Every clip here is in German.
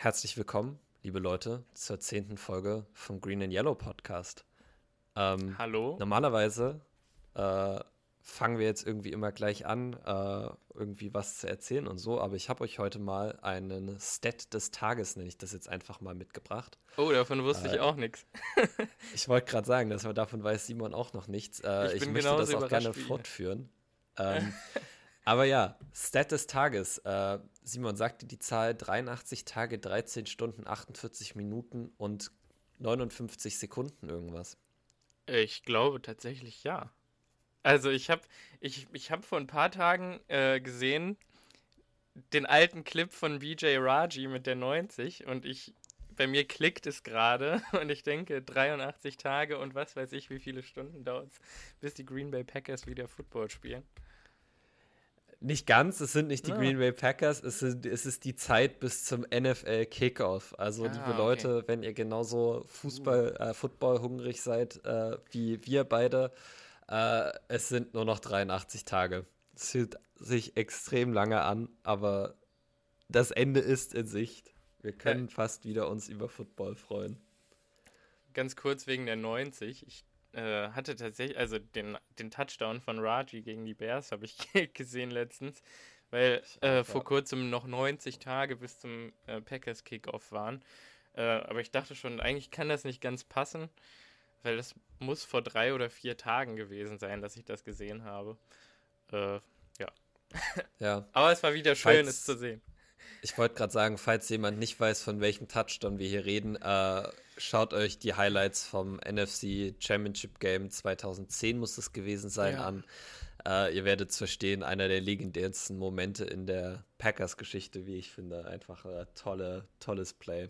Herzlich willkommen, liebe Leute, zur zehnten Folge vom Green and Yellow Podcast. Ähm, Hallo. Normalerweise äh, fangen wir jetzt irgendwie immer gleich an, äh, irgendwie was zu erzählen und so, aber ich habe euch heute mal einen Stat des Tages, nenne ich das jetzt einfach mal mitgebracht. Oh, davon wusste äh, ich auch nichts. ich wollte gerade sagen, dass man davon weiß Simon auch noch nichts. Äh, ich, ich möchte das auch gerne fortführen. Ähm, aber ja, Stat des Tages. Simon sagte die Zahl 83 Tage, 13 Stunden, 48 Minuten und 59 Sekunden irgendwas. Ich glaube tatsächlich ja. Also ich habe ich, ich hab vor ein paar Tagen äh, gesehen den alten Clip von BJ Raji mit der 90 und ich bei mir klickt es gerade und ich denke 83 Tage und was weiß ich, wie viele Stunden dauert es, bis die Green Bay Packers wieder Football spielen. Nicht ganz, es sind nicht die ah. Green Bay Packers, es, sind, es ist die Zeit bis zum NFL Kickoff. Also, ah, liebe Leute, wenn ihr genauso Fußball, uh. äh, Football hungrig seid äh, wie wir beide, äh, es sind nur noch 83 Tage. Es fühlt sich extrem lange an, aber das Ende ist in Sicht. Wir können fast wieder uns über Football freuen. Ganz kurz wegen der 90. Ich äh, hatte tatsächlich, also den, den Touchdown von Raji gegen die Bears habe ich gesehen letztens, weil äh, vor kurzem noch 90 Tage bis zum äh, Packers Kickoff waren. Äh, aber ich dachte schon, eigentlich kann das nicht ganz passen, weil das muss vor drei oder vier Tagen gewesen sein, dass ich das gesehen habe. Äh, ja. ja. aber es war wieder schön, falls, es zu sehen. Ich wollte gerade sagen, falls jemand nicht weiß, von welchem Touchdown wir hier reden, äh, schaut euch die Highlights vom NFC Championship Game 2010 muss es gewesen sein ja. an. Äh, ihr werdet es verstehen, einer der legendärsten Momente in der Packers-Geschichte, wie ich finde. Einfach ein tolle, tolles Play.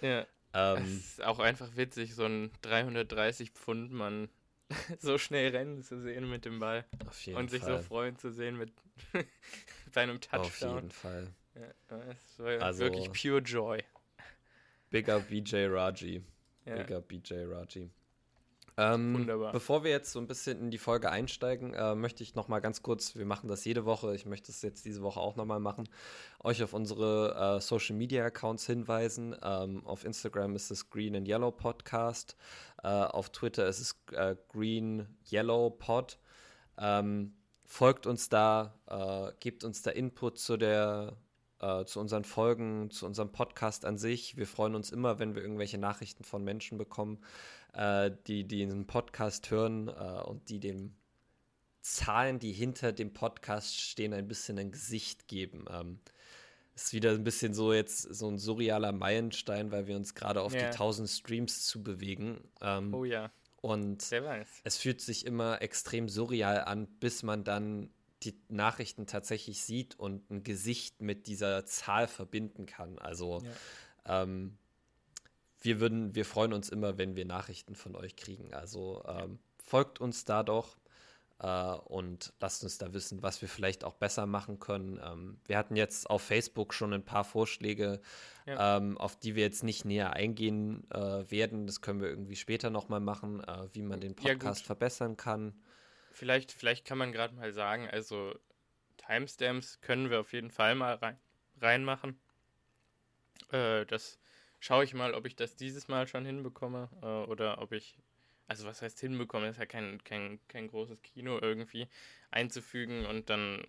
Ja. Ähm, es ist auch einfach witzig, so ein 330 Pfund Mann so schnell rennen zu sehen mit dem Ball. Auf jeden und sich Fall. so freuen zu sehen mit bei einem Touchdown. Auf jeden Fall. Ja, es war also, wirklich pure Joy. Bigger BJ Raji. Ja. Bigger BJ Raji. Ähm, Wunderbar. Bevor wir jetzt so ein bisschen in die Folge einsteigen, äh, möchte ich noch mal ganz kurz, wir machen das jede Woche, ich möchte es jetzt diese Woche auch noch mal machen, euch auf unsere äh, Social Media Accounts hinweisen. Ähm, auf Instagram ist es Green and Yellow Podcast, äh, auf Twitter ist es äh, Green Yellow Pod. Ähm, folgt uns da, äh, gebt uns da Input zu der äh, zu unseren Folgen, zu unserem Podcast an sich. Wir freuen uns immer, wenn wir irgendwelche Nachrichten von Menschen bekommen, äh, die, die diesen Podcast hören äh, und die dem Zahlen, die hinter dem Podcast stehen, ein bisschen ein Gesicht geben. Ähm, ist wieder ein bisschen so jetzt so ein surrealer Meilenstein, weil wir uns gerade auf yeah. die 1000 Streams zu bewegen. Ähm, oh ja. Und es fühlt sich immer extrem surreal an, bis man dann die Nachrichten tatsächlich sieht und ein Gesicht mit dieser Zahl verbinden kann. Also ja. ähm, wir würden, wir freuen uns immer, wenn wir Nachrichten von euch kriegen. Also ähm, folgt uns da doch äh, und lasst uns da wissen, was wir vielleicht auch besser machen können. Ähm, wir hatten jetzt auf Facebook schon ein paar Vorschläge, ja. ähm, auf die wir jetzt nicht näher eingehen äh, werden. Das können wir irgendwie später nochmal machen, äh, wie man den Podcast ja, verbessern kann. Vielleicht, vielleicht kann man gerade mal sagen, also Timestamps können wir auf jeden Fall mal rein, reinmachen. Äh, das schaue ich mal, ob ich das dieses Mal schon hinbekomme äh, oder ob ich, also was heißt hinbekomme, ist ja kein, kein, kein großes Kino irgendwie einzufügen und dann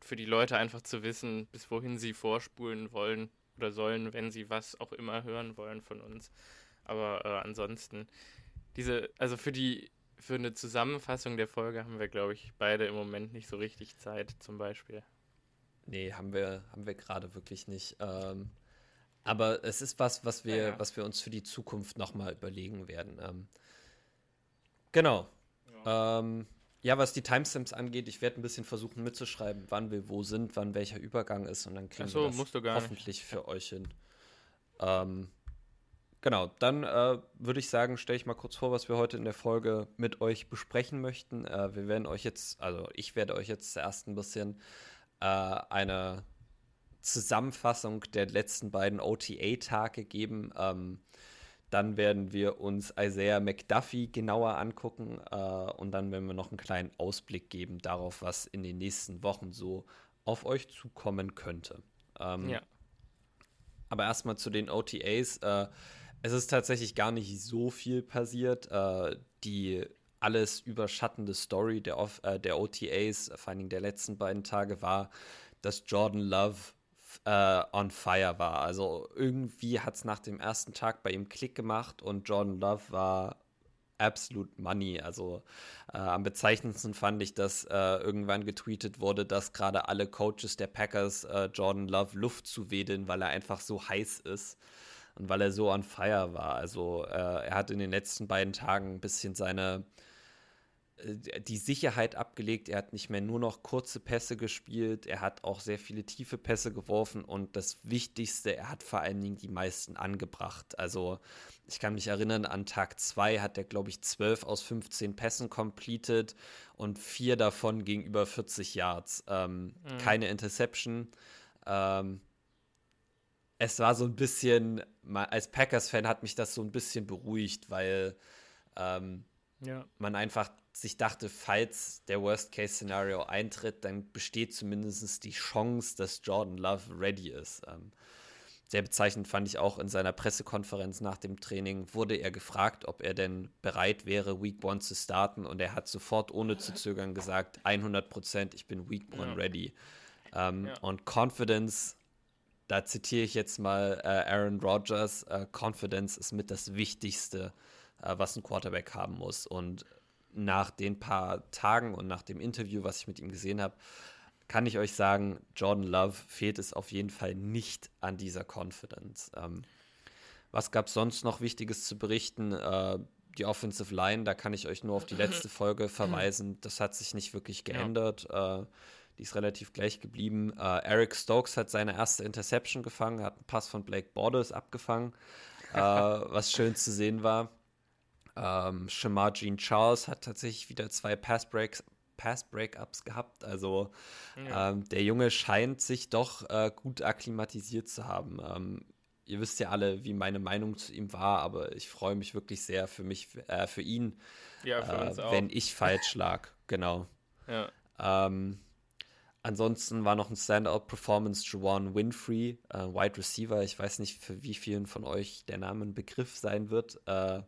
für die Leute einfach zu wissen, bis wohin sie vorspulen wollen oder sollen, wenn sie was auch immer hören wollen von uns. Aber äh, ansonsten, diese, also für die für eine Zusammenfassung der Folge haben wir, glaube ich, beide im Moment nicht so richtig Zeit, zum Beispiel. Nee, haben wir, haben wir gerade wirklich nicht. Ähm, aber es ist was, was wir, ja, ja. was wir uns für die Zukunft nochmal überlegen werden. Ähm, genau. Ja. Ähm, ja, was die Timestamps angeht, ich werde ein bisschen versuchen mitzuschreiben, wann wir wo sind, wann welcher Übergang ist und dann kriegen so, wir das hoffentlich nicht. für euch hin. Ähm, Genau, dann äh, würde ich sagen, stelle ich mal kurz vor, was wir heute in der Folge mit euch besprechen möchten. Äh, wir werden euch jetzt, also ich werde euch jetzt zuerst ein bisschen äh, eine Zusammenfassung der letzten beiden OTA-Tage geben. Ähm, dann werden wir uns Isaiah McDuffie genauer angucken äh, und dann werden wir noch einen kleinen Ausblick geben darauf, was in den nächsten Wochen so auf euch zukommen könnte. Ähm, ja. Aber erstmal zu den OTAs. Äh, es ist tatsächlich gar nicht so viel passiert. Äh, die alles überschattende Story der, Off äh, der OTAs, vor allen Dingen der letzten beiden Tage, war, dass Jordan Love äh, on fire war. Also irgendwie hat es nach dem ersten Tag bei ihm Klick gemacht und Jordan Love war absolute money. Also äh, am bezeichnendsten fand ich, dass äh, irgendwann getweetet wurde, dass gerade alle Coaches der Packers äh, Jordan Love Luft zuwedeln, weil er einfach so heiß ist und weil er so on fire war. Also äh, er hat in den letzten beiden Tagen ein bisschen seine äh, die Sicherheit abgelegt. Er hat nicht mehr nur noch kurze Pässe gespielt. Er hat auch sehr viele tiefe Pässe geworfen. Und das Wichtigste, er hat vor allen Dingen die meisten angebracht. Also ich kann mich erinnern, an Tag 2 hat er, glaube ich, 12 aus 15 Pässen completed und vier davon gegenüber 40 Yards. Ähm, mhm. Keine Interception. Ähm, es war so ein bisschen, als Packers-Fan hat mich das so ein bisschen beruhigt, weil ähm, ja. man einfach sich dachte, falls der Worst-Case-Szenario eintritt, dann besteht zumindest die Chance, dass Jordan Love ready ist. Ähm, sehr bezeichnend fand ich auch in seiner Pressekonferenz nach dem Training, wurde er gefragt, ob er denn bereit wäre, Week One zu starten. Und er hat sofort ohne zu zögern gesagt, 100 Prozent, ich bin Week One ja. ready. Ähm, ja. Und Confidence, da zitiere ich jetzt mal äh, Aaron Rodgers, äh, Confidence ist mit das Wichtigste, äh, was ein Quarterback haben muss. Und nach den paar Tagen und nach dem Interview, was ich mit ihm gesehen habe, kann ich euch sagen, Jordan Love fehlt es auf jeden Fall nicht an dieser Confidence. Ähm, was gab es sonst noch Wichtiges zu berichten? Äh, die Offensive Line, da kann ich euch nur auf die letzte Folge verweisen. Das hat sich nicht wirklich geändert. Ja. Die ist relativ gleich geblieben. Äh, Eric Stokes hat seine erste Interception gefangen, hat einen Pass von Blake Borders abgefangen, äh, was schön zu sehen war. Ähm, Shamar Jean Charles hat tatsächlich wieder zwei Pass Breaks, Pass-Breakups gehabt. Also ja. ähm, der Junge scheint sich doch äh, gut akklimatisiert zu haben. Ähm, ihr wisst ja alle, wie meine Meinung zu ihm war, aber ich freue mich wirklich sehr für mich, äh, für ihn, ja, für äh, wenn ich falsch lag. Genau. Ja. Ähm, ansonsten war noch ein Standout-Performance Juwan Winfrey, äh, Wide Receiver. Ich weiß nicht, für wie vielen von euch der Name ein Begriff sein wird, äh,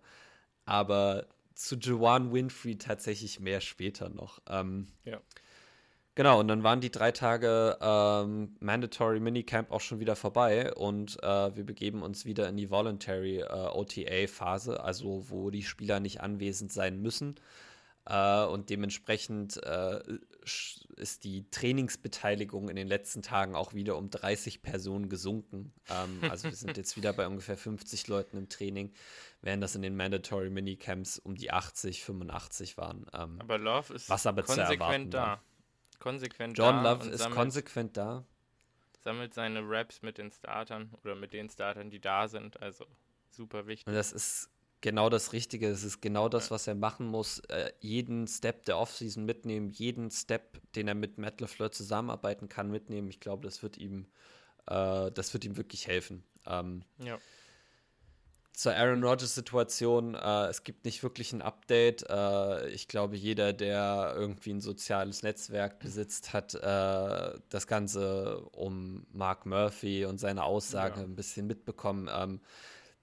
aber zu Juwan Winfrey tatsächlich mehr später noch. Ähm, ja. Genau, und dann waren die drei Tage ähm, Mandatory Minicamp auch schon wieder vorbei und äh, wir begeben uns wieder in die Voluntary äh, OTA-Phase, also wo die Spieler nicht anwesend sein müssen. Äh, und dementsprechend äh, ist die Trainingsbeteiligung in den letzten Tagen auch wieder um 30 Personen gesunken. Ähm, also wir sind jetzt wieder bei ungefähr 50 Leuten im Training während das in den Mandatory Minicamps um die 80, 85 waren. Ähm, aber Love ist was aber konsequent da. War. Konsequent John da. Love ist sammelt, konsequent da. Sammelt seine Raps mit den Startern oder mit den Startern, die da sind. Also super wichtig. Und das ist genau das Richtige. Es ist genau das, was er machen muss. Äh, jeden Step der Offseason mitnehmen, jeden Step, den er mit Matt LeFleur zusammenarbeiten kann, mitnehmen. Ich glaube, das wird ihm, äh, das wird ihm wirklich helfen. Ähm, ja zur Aaron Rodgers-Situation. Äh, es gibt nicht wirklich ein Update. Äh, ich glaube, jeder, der irgendwie ein soziales Netzwerk besitzt, hat äh, das Ganze um Mark Murphy und seine Aussage ja. ein bisschen mitbekommen. Ähm,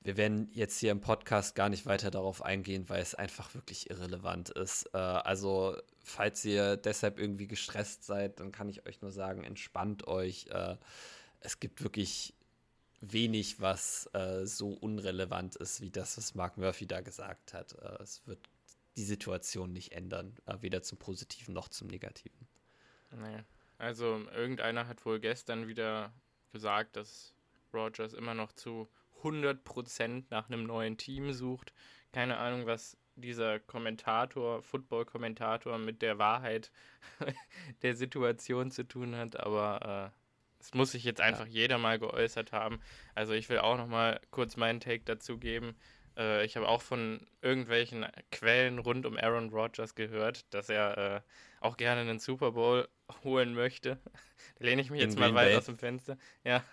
wir werden jetzt hier im Podcast gar nicht weiter darauf eingehen, weil es einfach wirklich irrelevant ist. Äh, also, falls ihr deshalb irgendwie gestresst seid, dann kann ich euch nur sagen, entspannt euch. Äh, es gibt wirklich wenig, was äh, so unrelevant ist wie das, was Mark Murphy da gesagt hat. Äh, es wird die Situation nicht ändern, äh, weder zum Positiven noch zum Negativen. Nee. Also irgendeiner hat wohl gestern wieder gesagt, dass Rogers immer noch zu 100% nach einem neuen Team sucht. Keine Ahnung, was dieser Kommentator, Football-Kommentator mit der Wahrheit der Situation zu tun hat, aber äh, das muss sich jetzt einfach ja. jeder mal geäußert haben. Also ich will auch noch mal kurz meinen Take dazu geben. Äh, ich habe auch von irgendwelchen Quellen rund um Aaron Rodgers gehört, dass er äh, auch gerne einen Super Bowl holen möchte. da lehne ich mich In jetzt mal weit aus dem Fenster. Ja,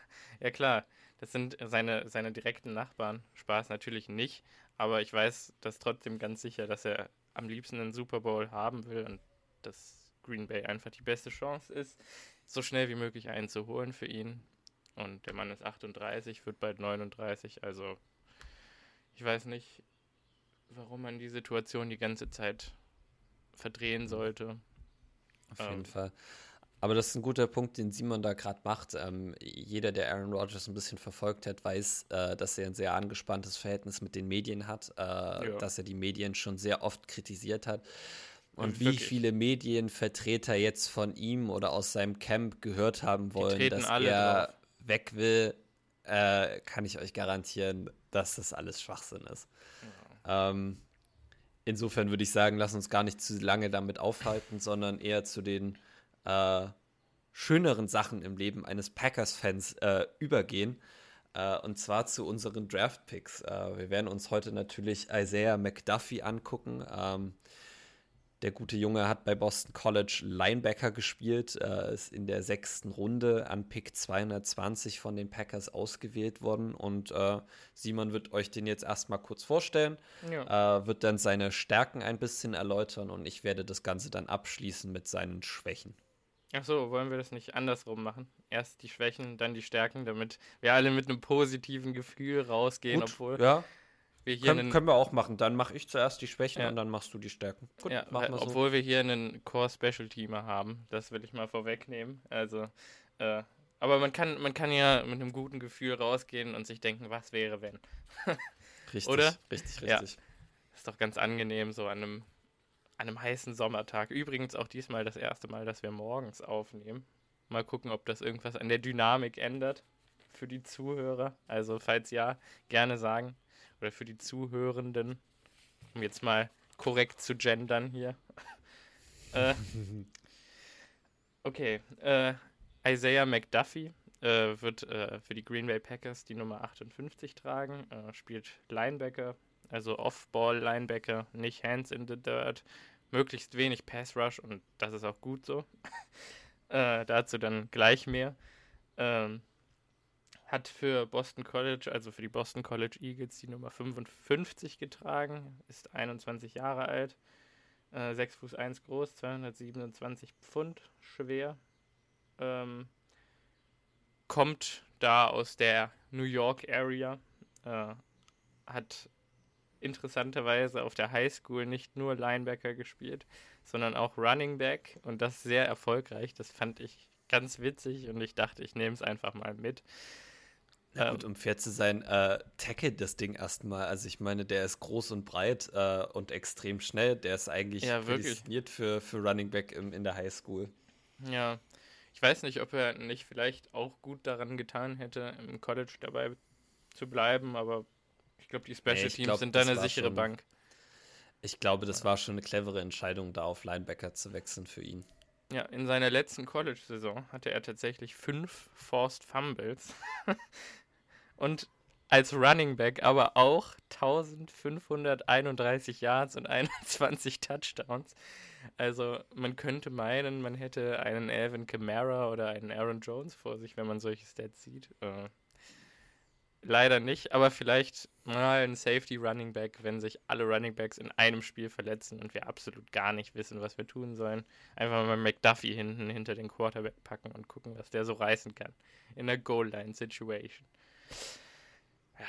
ja klar. Das sind seine, seine direkten Nachbarn. Spaß natürlich nicht. Aber ich weiß das trotzdem ganz sicher, dass er am liebsten einen Super Bowl haben will und dass Green Bay einfach die beste Chance ist so schnell wie möglich einzuholen für ihn. Und der Mann ist 38, wird bald 39. Also ich weiß nicht, warum man die Situation die ganze Zeit verdrehen sollte. Auf jeden ähm, Fall. Aber das ist ein guter Punkt, den Simon da gerade macht. Ähm, jeder, der Aaron Rodgers ein bisschen verfolgt hat, weiß, äh, dass er ein sehr angespanntes Verhältnis mit den Medien hat, äh, ja. dass er die Medien schon sehr oft kritisiert hat. Und wie viele Medienvertreter jetzt von ihm oder aus seinem Camp gehört haben wollen, dass er drauf. weg will, äh, kann ich euch garantieren, dass das alles Schwachsinn ist. Ja. Ähm, insofern würde ich sagen, lass uns gar nicht zu lange damit aufhalten, sondern eher zu den äh, schöneren Sachen im Leben eines Packers-Fans äh, übergehen. Äh, und zwar zu unseren Draft-Picks. Äh, wir werden uns heute natürlich Isaiah McDuffie angucken. Ähm, der gute Junge hat bei Boston College Linebacker gespielt, äh, ist in der sechsten Runde an Pick 220 von den Packers ausgewählt worden. Und äh, Simon wird euch den jetzt erstmal kurz vorstellen, ja. wird dann seine Stärken ein bisschen erläutern und ich werde das Ganze dann abschließen mit seinen Schwächen. Ach so, wollen wir das nicht andersrum machen? Erst die Schwächen, dann die Stärken, damit wir alle mit einem positiven Gefühl rausgehen, Gut, obwohl ja. wir hier Können, einen, können wir auch machen. Dann mache ich zuerst die Schwächen ja. und dann machst du die Stärken. Gut, ja, weil, wir so. Obwohl wir hier einen Core-Special-Teamer haben, das will ich mal vorwegnehmen. Also, äh, aber man kann, man kann ja mit einem guten Gefühl rausgehen und sich denken, was wäre, wenn. richtig, Oder? Richtig, richtig. Ja. Ist doch ganz angenehm, so an einem an einem heißen Sommertag. Übrigens auch diesmal das erste Mal, dass wir morgens aufnehmen. Mal gucken, ob das irgendwas an der Dynamik ändert für die Zuhörer. Also falls ja, gerne sagen. Oder für die Zuhörenden. Um jetzt mal korrekt zu gendern hier. äh, okay. Äh, Isaiah McDuffie äh, wird äh, für die Green Bay Packers die Nummer 58 tragen. Äh, spielt Linebacker, also Off-Ball-Linebacker, nicht Hands in the Dirt möglichst wenig Pass Rush und das ist auch gut so. äh, dazu dann gleich mehr. Ähm, hat für Boston College, also für die Boston College Eagles, die Nummer 55 getragen, ist 21 Jahre alt, äh, 6 Fuß 1 groß, 227 Pfund schwer. Ähm, kommt da aus der New York Area, äh, hat interessanterweise auf der Highschool nicht nur Linebacker gespielt, sondern auch Running Back und das sehr erfolgreich. Das fand ich ganz witzig und ich dachte, ich nehme es einfach mal mit. Na gut, ähm, um fair zu sein, äh, tackle das Ding erstmal. Also ich meine, der ist groß und breit äh, und extrem schnell. Der ist eigentlich ja, prädestiniert für, für Running Back im, in der Highschool. Ja, ich weiß nicht, ob er nicht vielleicht auch gut daran getan hätte, im College dabei zu bleiben, aber glaube, die Special nee, Teams glaub, sind da eine sichere schon, Bank. Ich glaube, das war schon eine clevere Entscheidung, da auf Linebacker zu wechseln für ihn. Ja, in seiner letzten College-Saison hatte er tatsächlich fünf Forced Fumbles. und als Running Back aber auch 1531 Yards und 21 Touchdowns. Also man könnte meinen, man hätte einen Alvin Kamara oder einen Aaron Jones vor sich, wenn man solche Stats sieht. Äh, leider nicht, aber vielleicht mal ein Safety Running Back, wenn sich alle Running Backs in einem Spiel verletzen und wir absolut gar nicht wissen, was wir tun sollen. Einfach mal McDuffie hinten hinter den Quarterback packen und gucken, was der so reißen kann. In der Goal-Line-Situation. Ja,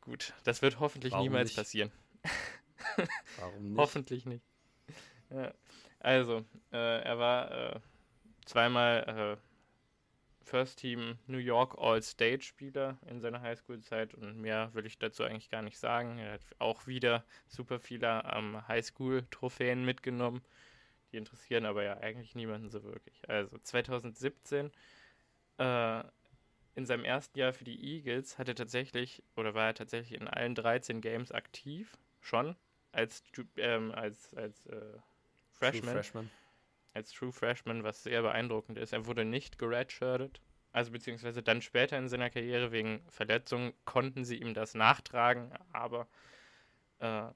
gut. Das wird hoffentlich Warum niemals nicht? passieren. Warum nicht? hoffentlich nicht. Ja. Also, äh, er war äh, zweimal äh, First Team New York All-State-Spieler in seiner Highschool-Zeit und mehr will ich dazu eigentlich gar nicht sagen. Er hat auch wieder super viele ähm, Highschool-Trophäen mitgenommen. Die interessieren aber ja eigentlich niemanden so wirklich. Also 2017 äh, in seinem ersten Jahr für die Eagles hat er tatsächlich oder war er tatsächlich in allen 13 Games aktiv schon als ähm, als als äh, Freshman. Als True Freshman, was sehr beeindruckend ist. Er wurde nicht geredshirtet, also beziehungsweise dann später in seiner Karriere wegen Verletzung konnten sie ihm das nachtragen, aber äh,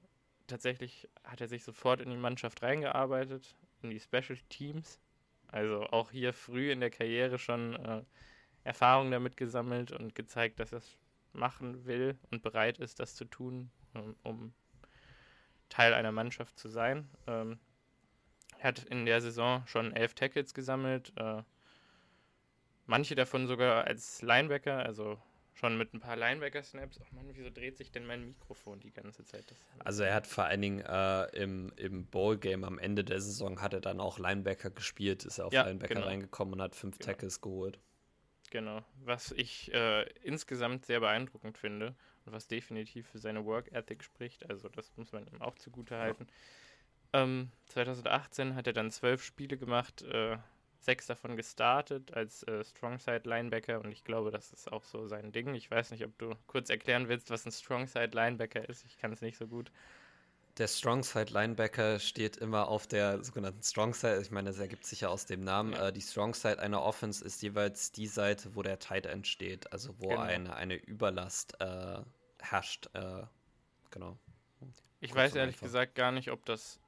tatsächlich hat er sich sofort in die Mannschaft reingearbeitet, in die Special Teams. Also auch hier früh in der Karriere schon äh, Erfahrung damit gesammelt und gezeigt, dass er es machen will und bereit ist, das zu tun, um, um Teil einer Mannschaft zu sein. Ähm, hat in der Saison schon elf Tackles gesammelt, äh, manche davon sogar als Linebacker, also schon mit ein paar Linebacker-Snaps. Ach man, wieso dreht sich denn mein Mikrofon die ganze Zeit? also er hat vor allen Dingen äh, im, im Bowl-Game am Ende der Saison hat er dann auch Linebacker gespielt, ist er auf ja, Linebacker genau. reingekommen und hat fünf genau. Tackles geholt. Genau, was ich äh, insgesamt sehr beeindruckend finde und was definitiv für seine Work Ethic spricht, also das muss man ihm auch zugute halten. Ja. Ähm, 2018 hat er dann zwölf Spiele gemacht, äh, sechs davon gestartet als äh, Strongside Linebacker und ich glaube, das ist auch so sein Ding. Ich weiß nicht, ob du kurz erklären willst, was ein Strongside Linebacker ist. Ich kann es nicht so gut. Der Strongside Linebacker steht immer auf der sogenannten Strongside. Ich meine, das ergibt sich ja aus dem Namen. Ja. Äh, die Strongside einer Offense ist jeweils die Seite, wo der Tight End steht, also wo genau. eine, eine Überlast äh, herrscht. Äh, genau. Ich Kurz weiß ehrlich einfach. gesagt gar nicht, ob das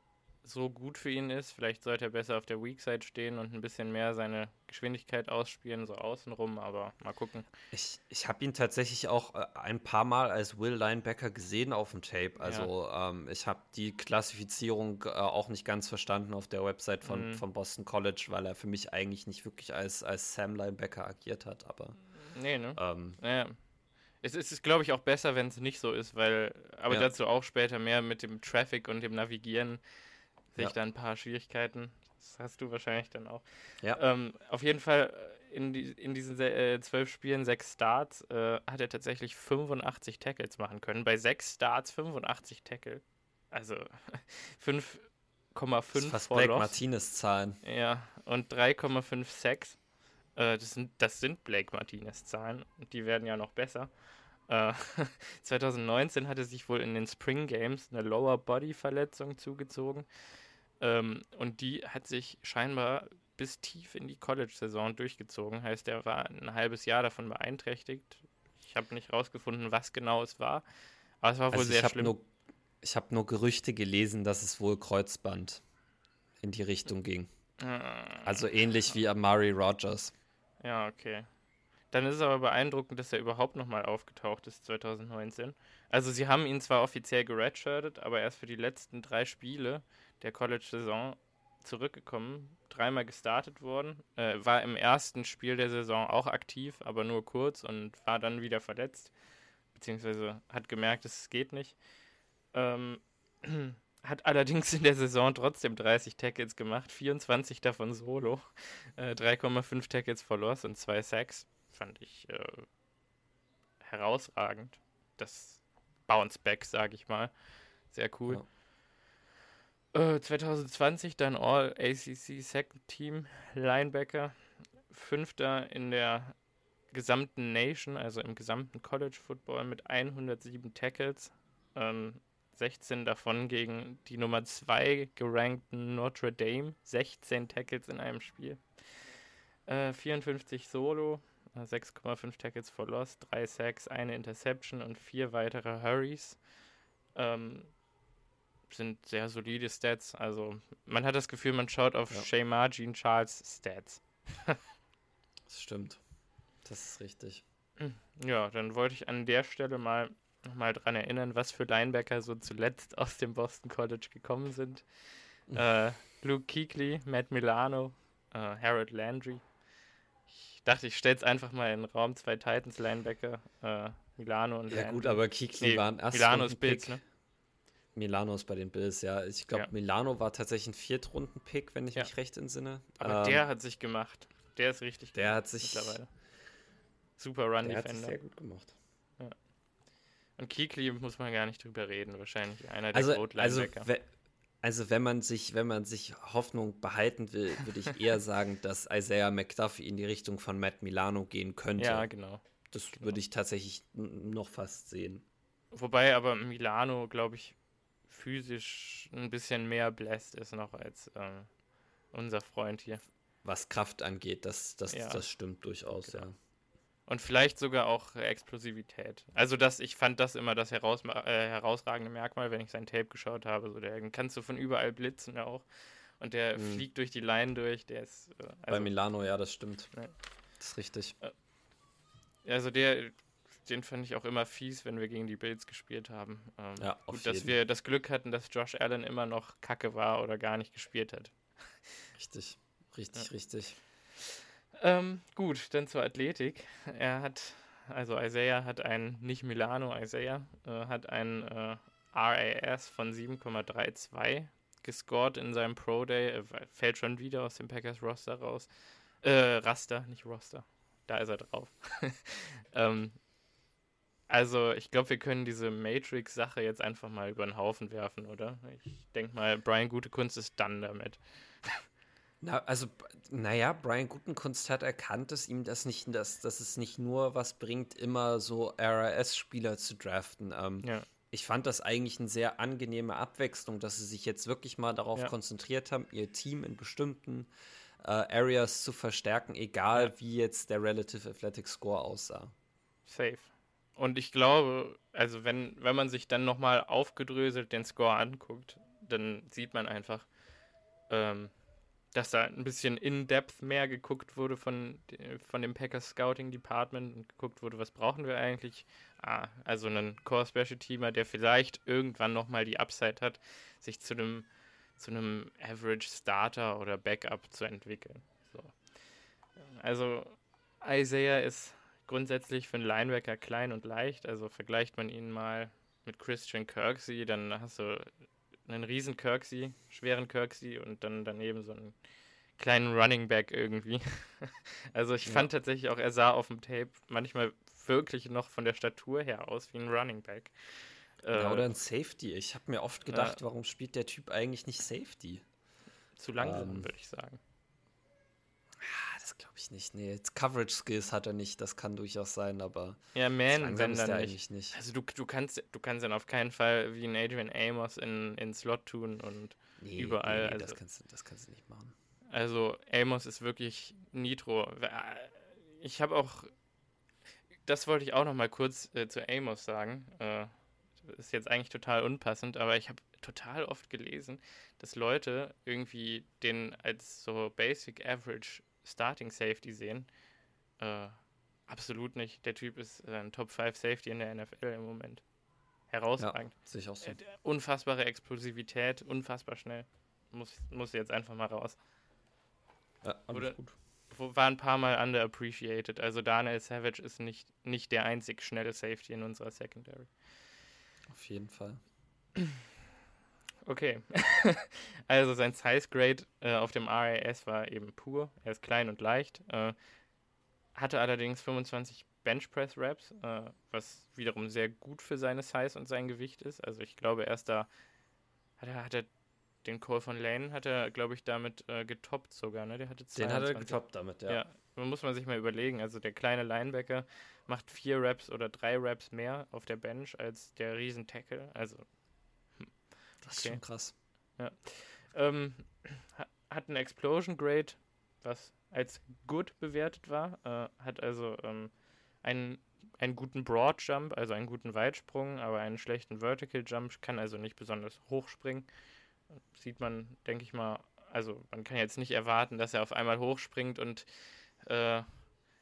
so gut für ihn ist. Vielleicht sollte er besser auf der Weak Side stehen und ein bisschen mehr seine Geschwindigkeit ausspielen, so außenrum, aber mal gucken. Ich, ich habe ihn tatsächlich auch äh, ein paar Mal als Will Linebacker gesehen auf dem Tape. Also ja. ähm, ich habe die Klassifizierung äh, auch nicht ganz verstanden auf der Website von, mhm. von Boston College, weil er für mich eigentlich nicht wirklich als, als Sam Linebacker agiert hat, aber. Nee, ne? Ähm, naja. Es ist, glaube ich, auch besser, wenn es nicht so ist, weil, aber ja. dazu auch später mehr mit dem Traffic und dem Navigieren sehe ja. ich da ein paar Schwierigkeiten. Das hast du wahrscheinlich dann auch. Ja. Ähm, auf jeden Fall äh, in, die, in diesen äh, zwölf Spielen, sechs Starts, äh, hat er tatsächlich 85 Tackles machen können. Bei sechs Starts 85 Tackle. Also 5,5 Fast Blake Martinez-Zahlen. Ja, und 3,5 Sacks. Äh, das, sind, das sind Blake Martinez-Zahlen. Und die werden ja noch besser. 2019 hat er sich wohl in den Spring Games eine Lower Body Verletzung zugezogen. Ähm, und die hat sich scheinbar bis tief in die College-Saison durchgezogen. Heißt, er war ein halbes Jahr davon beeinträchtigt. Ich habe nicht rausgefunden, was genau es war. Aber es war wohl also sehr schlimm. Nur, ich habe nur Gerüchte gelesen, dass es wohl Kreuzband in die Richtung ging. Ah. Also ähnlich wie Amari Rogers. Ja, okay. Dann ist es aber beeindruckend, dass er überhaupt nochmal aufgetaucht ist 2019. Also sie haben ihn zwar offiziell geredshirtet, aber erst für die letzten drei Spiele der College-Saison zurückgekommen, dreimal gestartet worden, äh, war im ersten Spiel der Saison auch aktiv, aber nur kurz und war dann wieder verletzt, beziehungsweise hat gemerkt, es geht nicht. Ähm, hat allerdings in der Saison trotzdem 30 Tackles gemacht, 24 davon solo, äh, 3,5 Tackles for Loss und 2 Sacks fand ich äh, herausragend. Das Bounce-Back, sage ich mal. Sehr cool. Ja. Äh, 2020 dann All-ACC Second Team Linebacker. Fünfter in der gesamten Nation, also im gesamten College Football mit 107 Tackles. Ähm, 16 davon gegen die Nummer 2 gerankten Notre Dame. 16 Tackles in einem Spiel. Äh, 54 Solo, 6,5 Tackles for Loss, 3 Sacks, eine Interception und vier weitere Hurries. Ähm, sind sehr solide Stats. Also man hat das Gefühl, man schaut auf ja. Shay Margin Charles Stats. das stimmt. Das ist richtig. Ja, dann wollte ich an der Stelle mal nochmal dran erinnern, was für Linebacker so zuletzt aus dem Boston College gekommen sind. Äh, Luke Kuechly, Matt Milano, äh, Harold Landry dachte, ich stelle es einfach mal in den Raum, zwei Titans, Linebacker, äh, Milano und Ja Landry. gut, aber Kikli nee, waren erst Milano ist Bills, ne? Milano ist bei den Bills, ja. Ich glaube, ja. Milano war tatsächlich ein Viertrunden-Pick, wenn ich ja. mich recht entsinne. Aber ähm, der hat sich gemacht. Der ist richtig Der hat sich mittlerweile. Super Run der Defender. Hat sich sehr gut gemacht. Ja. Und Kikli muss man gar nicht drüber reden, wahrscheinlich einer der also, also also wenn man sich, wenn man sich Hoffnung behalten will, würde ich eher sagen, dass Isaiah McDuffie in die Richtung von Matt Milano gehen könnte. Ja, genau. Das genau. würde ich tatsächlich noch fast sehen. Wobei aber Milano, glaube ich, physisch ein bisschen mehr bläst ist noch als äh, unser Freund hier. Was Kraft angeht, das, das, ja. das stimmt durchaus, genau. ja. Und vielleicht sogar auch Explosivität. Also das, ich fand das immer das heraus, äh, herausragende Merkmal, wenn ich sein Tape geschaut habe. So, der kannst du von überall blitzen ja auch. Und der mhm. fliegt durch die Line durch. Der ist. Äh, also, Bei Milano, ja, das stimmt. Ja. Das ist richtig. Äh, also der, den fand ich auch immer fies, wenn wir gegen die Bills gespielt haben. Ähm, ja, gut, dass wir das Glück hatten, dass Josh Allen immer noch Kacke war oder gar nicht gespielt hat. Richtig, richtig, ja. richtig. Ähm, gut, dann zur Athletik. Er hat, also Isaiah hat ein, nicht Milano, Isaiah, äh, hat ein äh, RAS von 7,32 gescored in seinem Pro Day. Er fällt schon wieder aus dem Packers Roster raus. Äh, Raster, nicht Roster. Da ist er drauf. ähm, also, ich glaube, wir können diese Matrix-Sache jetzt einfach mal über den Haufen werfen, oder? Ich denke mal, Brian Gute Kunst ist dann damit. Na, also, naja, Brian Gutenkunst hat erkannt, dass ihm das nicht, dass, dass es nicht nur was bringt, immer so RAS-Spieler zu draften. Ähm, ja. Ich fand das eigentlich eine sehr angenehme Abwechslung, dass sie sich jetzt wirklich mal darauf ja. konzentriert haben, ihr Team in bestimmten äh, Areas zu verstärken, egal ja. wie jetzt der Relative Athletic Score aussah. Safe. Und ich glaube, also wenn, wenn man sich dann nochmal aufgedröselt den Score anguckt, dann sieht man einfach, ähm, dass da ein bisschen in-depth mehr geguckt wurde von, von dem Packers Scouting Department und geguckt wurde, was brauchen wir eigentlich. Ah, also einen Core Special Teamer, der vielleicht irgendwann nochmal die Upside hat, sich zu einem zu einem Average Starter oder Backup zu entwickeln. So. Also Isaiah ist grundsätzlich für einen Linebacker klein und leicht. Also vergleicht man ihn mal mit Christian Kirksey, dann hast du einen riesen Kirksey, schweren Kirksey und dann daneben so einen kleinen Running Back irgendwie. also ich ja. fand tatsächlich auch, er sah auf dem Tape manchmal wirklich noch von der Statur her aus wie ein Running Back. Ja, oder ein Safety. Ich habe mir oft gedacht, ja. warum spielt der Typ eigentlich nicht Safety? Zu langsam, ähm, würde ich sagen. Das glaube ich nicht. Nee, Coverage Skills hat er nicht, das kann durchaus sein, aber ja, man, wenn dann nicht. nicht. Also du, du kannst du kannst dann auf keinen Fall wie ein Adrian Amos in, in Slot tun und nee, überall. Nee, also, das, kannst, das kannst du nicht machen. Also Amos ist wirklich Nitro. Ich habe auch, das wollte ich auch noch mal kurz äh, zu Amos sagen. Äh, ist jetzt eigentlich total unpassend, aber ich habe total oft gelesen, dass Leute irgendwie den als so Basic Average Starting Safety sehen. Äh, absolut nicht. Der Typ ist äh, ein Top 5 Safety in der NFL im Moment. Herausragend. Ja, sehe ich auch so. Äh, unfassbare Explosivität, unfassbar schnell. Muss, muss jetzt einfach mal raus. Ja, alles Oder, gut. War ein paar Mal underappreciated. Also Daniel Savage ist nicht, nicht der einzig schnelle Safety in unserer Secondary. Auf jeden Fall. Okay. also sein Size Grade äh, auf dem RAS war eben pur. Er ist klein und leicht. Äh, hatte allerdings 25 Bench Press Reps, äh, was wiederum sehr gut für seine Size und sein Gewicht ist. Also ich glaube, erst da hat er, hat er den Call von Lane hat er, glaube ich, damit äh, getoppt sogar, ne? Der hatte 22. Den hat er getoppt damit, ja. Ja, muss man sich mal überlegen. Also der kleine Linebacker macht vier Raps oder drei Raps mehr auf der Bench als der riesen Tackle. Also. Das ist schon krass. Ja. Ähm, hat ein Explosion Grade, was als gut bewertet war. Äh, hat also ähm, einen, einen guten Broad Jump, also einen guten Weitsprung, aber einen schlechten Vertical Jump, kann also nicht besonders hoch springen sieht man, denke ich mal, also man kann jetzt nicht erwarten, dass er auf einmal hochspringt und äh,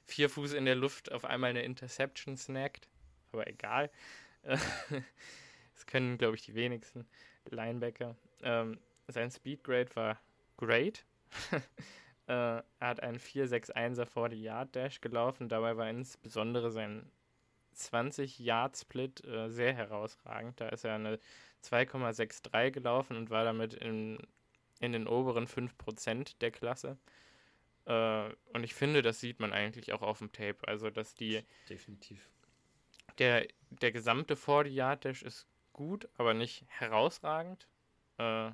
vier Fuß in der Luft auf einmal eine Interception snackt. Aber egal. das können, glaube ich, die wenigsten Linebacker. Ähm, sein Speedgrade war great. äh, er hat einen 4-6-1er vor die Yard Dash gelaufen. Dabei war insbesondere sein 20-Yard-Split äh, sehr herausragend. Da ist er eine 2,63 gelaufen und war damit in, in den oberen 5% der Klasse. Äh, und ich finde, das sieht man eigentlich auch auf dem Tape. Also, dass die. Definitiv. Der, der gesamte 40-Yard-Dash ist gut, aber nicht herausragend. Äh,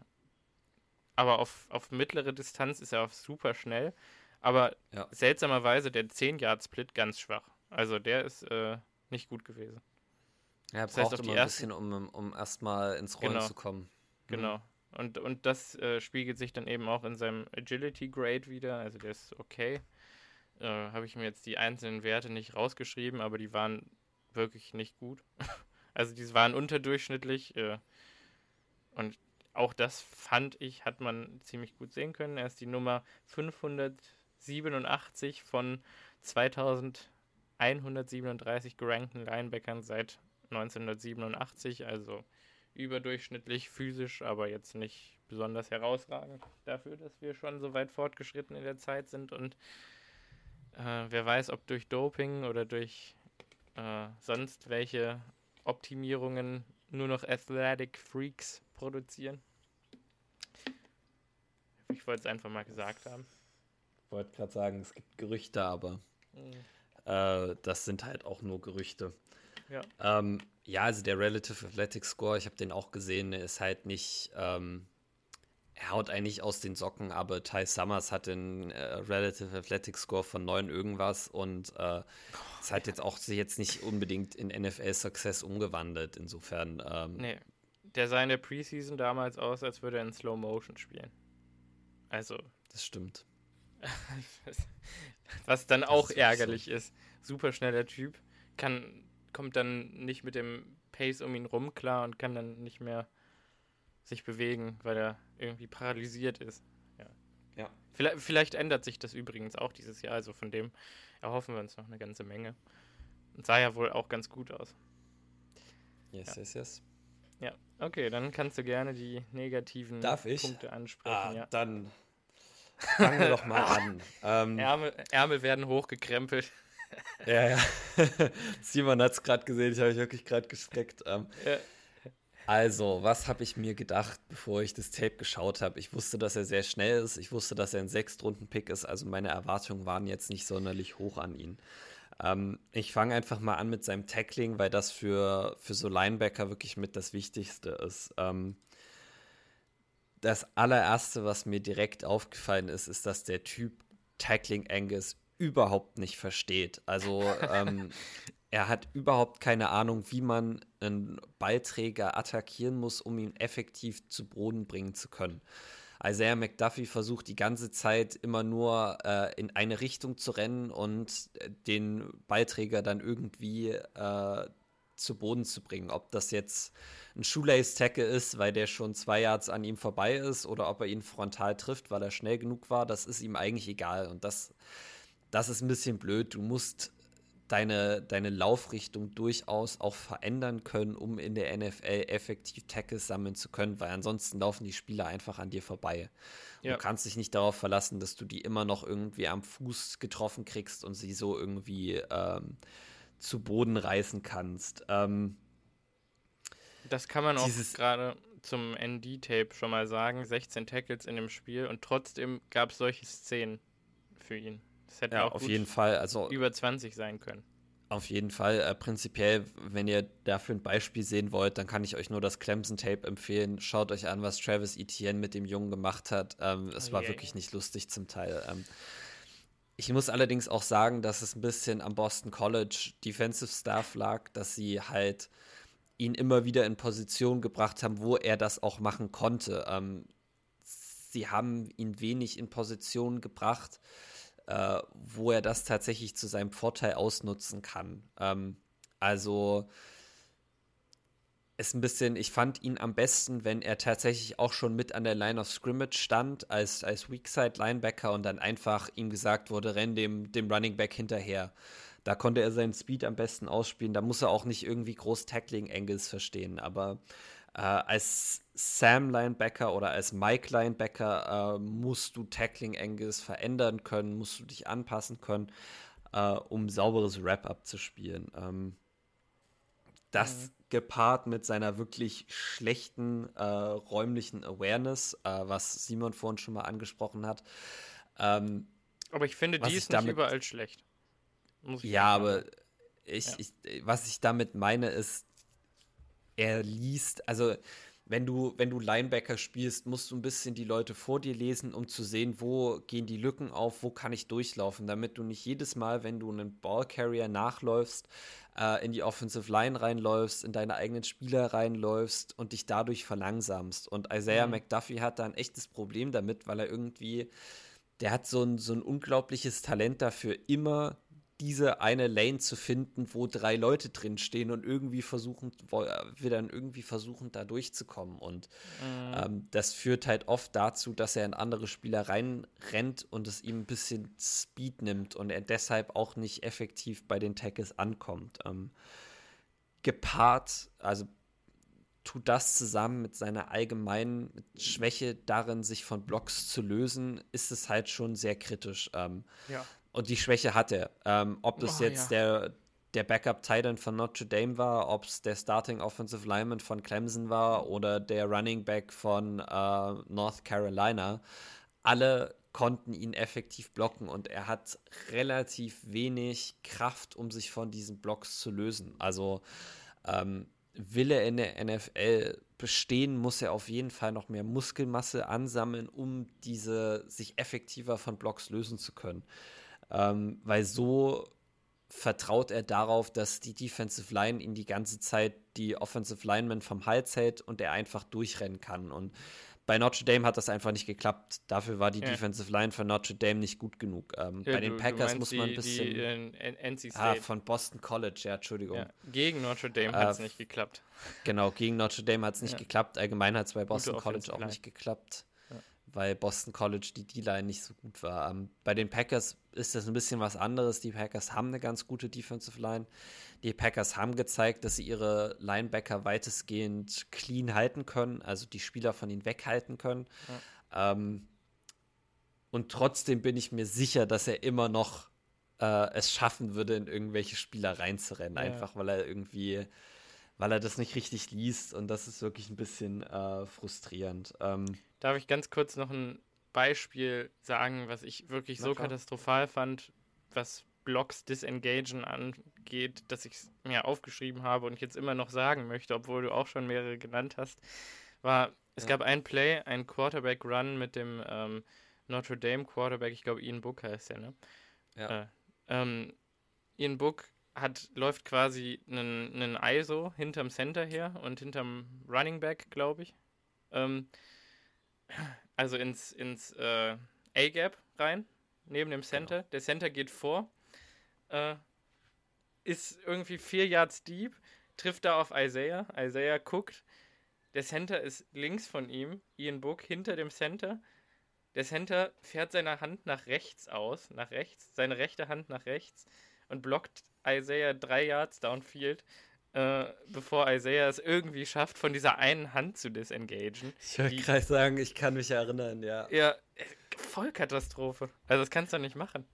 aber auf, auf mittlere Distanz ist er auch super schnell. Aber ja. seltsamerweise der 10-Yard-Split ganz schwach. Also der ist äh, nicht gut gewesen. Ja, er das braucht heißt, immer ein bisschen, um, um erstmal ins Rollen genau. zu kommen. Mhm. Genau. Und, und das äh, spiegelt sich dann eben auch in seinem Agility Grade wieder. Also der ist okay. Äh, Habe ich mir jetzt die einzelnen Werte nicht rausgeschrieben, aber die waren wirklich nicht gut. also die waren unterdurchschnittlich. Äh, und auch das fand ich, hat man ziemlich gut sehen können. Er ist die Nummer 587 von 2137 gerankten Linebackern seit 1987, also überdurchschnittlich physisch, aber jetzt nicht besonders herausragend dafür, dass wir schon so weit fortgeschritten in der Zeit sind und Äh, wer weiß, ob durch Doping oder durch äh, sonst welche Optimierungen nur noch Athletic Freaks produzieren. Ich wollte es einfach mal gesagt haben. Ich wollte gerade sagen, es gibt Gerüchte, aber mhm. äh, das sind halt auch nur Gerüchte. Ja. Ähm, ja, also der Relative Athletic Score, ich habe den auch gesehen, der ist halt nicht, ähm, er haut eigentlich aus den Socken, aber Ty Summers hat den äh, Relative Athletic Score von 9 irgendwas und äh, ist halt jetzt auch sich jetzt nicht unbedingt in NFL Success umgewandelt. Insofern. Ähm, nee, der sah in der Preseason damals aus, als würde er in Slow Motion spielen. Also. Das stimmt. Was dann das auch ist ärgerlich so. ist. Super schneller Typ, kann, kommt dann nicht mit dem Pace um ihn rum klar und kann dann nicht mehr sich bewegen, weil er irgendwie paralysiert ist. Ja. Vielleicht, vielleicht ändert sich das übrigens auch dieses Jahr, also von dem erhoffen wir uns noch eine ganze Menge. Und sah ja wohl auch ganz gut aus. Yes, ja. yes, yes. Ja, okay, dann kannst du gerne die negativen Darf ich? Punkte ansprechen. Ah, ja. Dann fangen wir doch mal an. Ähm, Ärmel, Ärmel werden hochgekrempelt. ja, ja. Simon hat es gerade gesehen, ich habe mich wirklich gerade gestreckt. Ähm, ja. Also, was habe ich mir gedacht, bevor ich das Tape geschaut habe? Ich wusste, dass er sehr schnell ist. Ich wusste, dass er ein Sechstrunden-Pick ist. Also meine Erwartungen waren jetzt nicht sonderlich hoch an ihn. Ähm, ich fange einfach mal an mit seinem Tackling, weil das für, für so Linebacker wirklich mit das Wichtigste ist. Ähm, das allererste, was mir direkt aufgefallen ist, ist, dass der Typ Tackling Angus überhaupt nicht versteht. Also ähm, er hat überhaupt keine Ahnung, wie man einen Ballträger attackieren muss, um ihn effektiv zu Boden bringen zu können. Isaiah McDuffie versucht die ganze Zeit immer nur äh, in eine Richtung zu rennen und den Ballträger dann irgendwie äh, zu Boden zu bringen. Ob das jetzt ein Shoelace-Tackle ist, weil der schon zwei Yards an ihm vorbei ist, oder ob er ihn frontal trifft, weil er schnell genug war, das ist ihm eigentlich egal. Und das, das ist ein bisschen blöd. Du musst deine, deine Laufrichtung durchaus auch verändern können, um in der NFL effektiv Tackles sammeln zu können, weil ansonsten laufen die Spieler einfach an dir vorbei. Ja. Du kannst dich nicht darauf verlassen, dass du die immer noch irgendwie am Fuß getroffen kriegst und sie so irgendwie ähm, zu Boden reißen kannst. Ähm, das kann man auch gerade zum ND-Tape schon mal sagen. 16 Tackles in dem Spiel und trotzdem gab es solche Szenen für ihn. Das hätte ja, auch auf jeden Fall. Also, über 20 sein können. Auf jeden Fall. Äh, prinzipiell, wenn ihr dafür ein Beispiel sehen wollt, dann kann ich euch nur das Clemson-Tape empfehlen. Schaut euch an, was Travis Etienne mit dem Jungen gemacht hat. Ähm, es oh, war yeah. wirklich nicht lustig zum Teil. Ähm, ich muss allerdings auch sagen, dass es ein bisschen am Boston College Defensive Staff lag, dass sie halt ihn immer wieder in Position gebracht haben, wo er das auch machen konnte. Ähm, sie haben ihn wenig in Position gebracht, äh, wo er das tatsächlich zu seinem Vorteil ausnutzen kann. Ähm, also ist ein bisschen, ich fand ihn am besten, wenn er tatsächlich auch schon mit an der Line of Scrimmage stand, als, als Weakside Linebacker und dann einfach ihm gesagt wurde, renn dem, dem Running Back hinterher. Da konnte er seinen Speed am besten ausspielen. Da muss er auch nicht irgendwie groß Tackling Angles verstehen. Aber äh, als Sam Linebacker oder als Mike Linebacker äh, musst du Tackling Angles verändern können, musst du dich anpassen können, äh, um sauberes Wrap-up zu spielen. Ähm, das mhm. gepaart mit seiner wirklich schlechten äh, räumlichen Awareness, äh, was Simon vorhin schon mal angesprochen hat. Ähm, aber ich finde, die ist nicht überall schlecht. ja, aber ich, ja. ich, was ich damit meine, ist, er liest, also wenn du, wenn du Linebacker spielst, musst du ein bisschen die Leute vor dir lesen, um zu sehen, wo gehen die Lücken auf, wo kann ich durchlaufen, damit du nicht jedes Mal, wenn du einen Ballcarrier nachläufst, äh, in die Offensive Line reinläufst, in deine eigenen Spieler reinläufst und dich dadurch verlangsamst. Und Isaiah mhm. McDuffie hat da ein echtes Problem damit, weil er irgendwie, der hat so ein, so ein unglaubliches Talent dafür, immer diese eine Lane zu finden, wo drei Leute drin stehen und irgendwie versuchen, wir dann irgendwie versuchen, da durchzukommen. Und mhm. ähm, das führt halt oft dazu, dass er in andere Spieler reinrennt und es ihm ein bisschen Speed nimmt und er deshalb auch nicht effektiv bei den Tackles ankommt. Ähm, gepaart, also tut das zusammen mit seiner allgemeinen Schwäche darin, sich von Blocks zu lösen, ist es halt schon sehr kritisch. Ähm, ja. Und die Schwäche hat er. Ähm, ob das oh, jetzt ja. der, der Backup Titan von Notre Dame war, ob es der Starting Offensive Lineman von Clemson war oder der Running Back von äh, North Carolina, alle konnten ihn effektiv blocken und er hat relativ wenig Kraft, um sich von diesen Blocks zu lösen. Also ähm, will er in der NFL bestehen, muss er auf jeden Fall noch mehr Muskelmasse ansammeln, um diese sich effektiver von Blocks lösen zu können. Ähm, weil so vertraut er darauf, dass die Defensive Line ihn die ganze Zeit die Offensive Lineman vom Hals hält und er einfach durchrennen kann. Und bei Notre Dame hat das einfach nicht geklappt. Dafür war die ja. Defensive Line von Notre Dame nicht gut genug. Ähm, ja, bei den du, Packers du muss man ein bisschen. Die, NC State. Ah, von Boston College, ja, Entschuldigung. Ja, gegen Notre Dame hat es äh, nicht geklappt. Genau, gegen Notre Dame hat es nicht geklappt. Allgemein hat es bei Boston College auch nicht geklappt weil Boston College die D-Line nicht so gut war. Ähm, bei den Packers ist das ein bisschen was anderes. Die Packers haben eine ganz gute Defensive Line. Die Packers haben gezeigt, dass sie ihre Linebacker weitestgehend clean halten können, also die Spieler von ihnen weghalten können. Ja. Ähm, und trotzdem bin ich mir sicher, dass er immer noch äh, es schaffen würde, in irgendwelche Spieler reinzurennen, ja. einfach weil er irgendwie weil er das nicht richtig liest und das ist wirklich ein bisschen äh, frustrierend. Ähm, Darf ich ganz kurz noch ein Beispiel sagen, was ich wirklich so katastrophal fand, was Blocks Disengagen angeht, dass ich es mir aufgeschrieben habe und jetzt immer noch sagen möchte, obwohl du auch schon mehrere genannt hast, war, es ja. gab ein Play, ein Quarterback-Run mit dem ähm, Notre Dame Quarterback, ich glaube Ian Book heißt der, ne? Ja. Äh, ähm, Ian Book hat, läuft quasi einen, ISO hinterm Center her und hinterm Running Back, glaube ich. Ähm, also ins, ins äh, A-Gap rein, neben dem Center. Genau. Der Center geht vor, äh, ist irgendwie vier Yards deep, trifft da auf Isaiah. Isaiah guckt. Der Center ist links von ihm, Ian Book hinter dem Center. Der Center fährt seine Hand nach rechts aus, nach rechts, seine rechte Hand nach rechts und blockt Isaiah drei Yards downfield, äh, bevor Isaiah es irgendwie schafft, von dieser einen Hand zu disengagen. Ich würde gerade sagen, ich kann mich erinnern, ja. Ja, Vollkatastrophe. Also das kannst du nicht machen.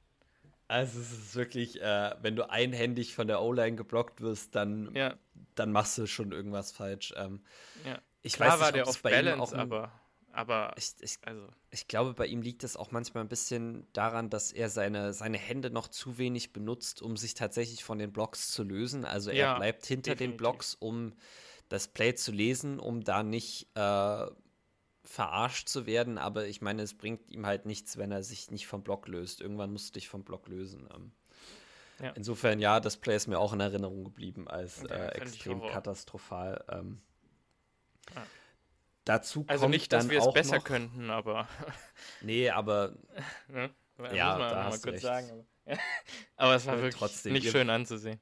Also es ist wirklich, äh, wenn du einhändig von der O-Line geblockt wirst, dann, ja. dann machst du schon irgendwas falsch. Ähm, ja. Ich Klar weiß nicht, war der auf Balance, aber aber ich, ich, also. ich glaube, bei ihm liegt es auch manchmal ein bisschen daran, dass er seine, seine Hände noch zu wenig benutzt, um sich tatsächlich von den Blocks zu lösen. Also er ja, bleibt hinter definitiv. den Blocks, um das Play zu lesen, um da nicht äh, verarscht zu werden. Aber ich meine, es bringt ihm halt nichts, wenn er sich nicht vom Block löst. Irgendwann musst du dich vom Block lösen. Ähm, ja. Insofern, ja, das Play ist mir auch in Erinnerung geblieben als äh, extrem katastrophal. Ähm, ja. Dazu also nicht, dass wir es besser noch, könnten, aber. nee, aber. ne? Ja, da hast du kurz recht. sagen. Aber, aber es war wirklich trotzdem, nicht ihr, schön anzusehen.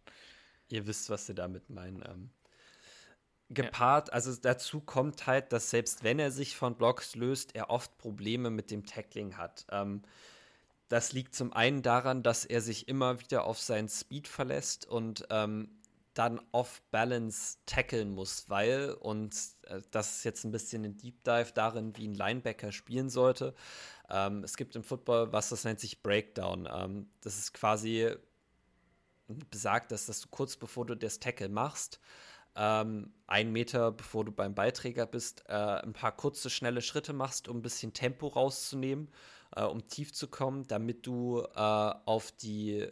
Ihr wisst, was sie damit meinen. Ähm, gepaart, ja. also dazu kommt halt, dass selbst wenn er sich von Blocks löst, er oft Probleme mit dem Tackling hat. Ähm, das liegt zum einen daran, dass er sich immer wieder auf seinen Speed verlässt und ähm, dann off-balance tackeln muss, weil, und äh, das ist jetzt ein bisschen ein Deep Dive darin, wie ein Linebacker spielen sollte. Ähm, es gibt im Football was, das nennt sich Breakdown. Ähm, das ist quasi besagt, dass, dass du kurz bevor du das Tackle machst, ähm, einen Meter bevor du beim Beiträger bist, äh, ein paar kurze, schnelle Schritte machst, um ein bisschen Tempo rauszunehmen, äh, um tief zu kommen, damit du äh, auf die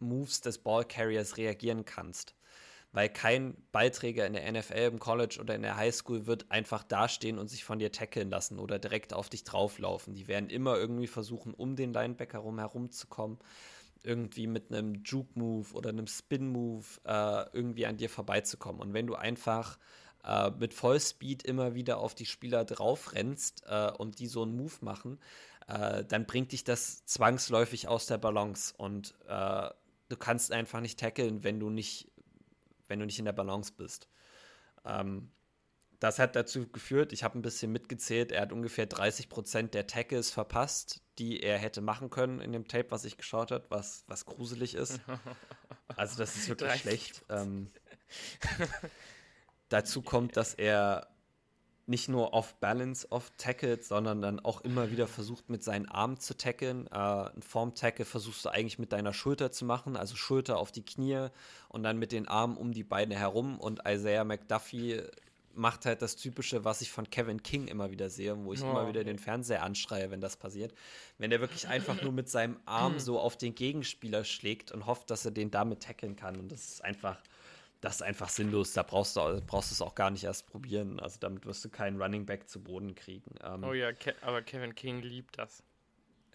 Moves des Ballcarriers reagieren kannst weil kein Beiträger in der NFL, im College oder in der Highschool wird einfach dastehen und sich von dir tackeln lassen oder direkt auf dich drauflaufen. Die werden immer irgendwie versuchen, um den Linebacker rum herumzukommen, irgendwie mit einem Juke-Move oder einem Spin-Move äh, irgendwie an dir vorbeizukommen. Und wenn du einfach äh, mit Vollspeed immer wieder auf die Spieler drauf rennst äh, und die so einen Move machen, äh, dann bringt dich das zwangsläufig aus der Balance und äh, du kannst einfach nicht tackeln, wenn du nicht wenn du nicht in der Balance bist. Ähm, das hat dazu geführt, ich habe ein bisschen mitgezählt, er hat ungefähr 30 Prozent der Tackles verpasst, die er hätte machen können in dem Tape, was ich geschaut habe, was, was gruselig ist. Also das ist wirklich schlecht. Ähm, dazu kommt, dass er nicht nur off-balance, off-tackelt, sondern dann auch immer wieder versucht, mit seinen Armen zu tackeln. Äh, ein Form-Tackle versuchst du eigentlich mit deiner Schulter zu machen, also Schulter auf die Knie und dann mit den Armen um die Beine herum. Und Isaiah McDuffie macht halt das Typische, was ich von Kevin King immer wieder sehe, wo ich oh, immer wieder okay. den Fernseher anschreie, wenn das passiert. Wenn er wirklich einfach nur mit seinem Arm so auf den Gegenspieler schlägt und hofft, dass er den damit tackeln kann. Und das ist einfach das ist einfach sinnlos. Da brauchst du brauchst es auch gar nicht erst probieren. Also damit wirst du keinen Running Back zu Boden kriegen. Ähm, oh ja, Ke aber Kevin King liebt das.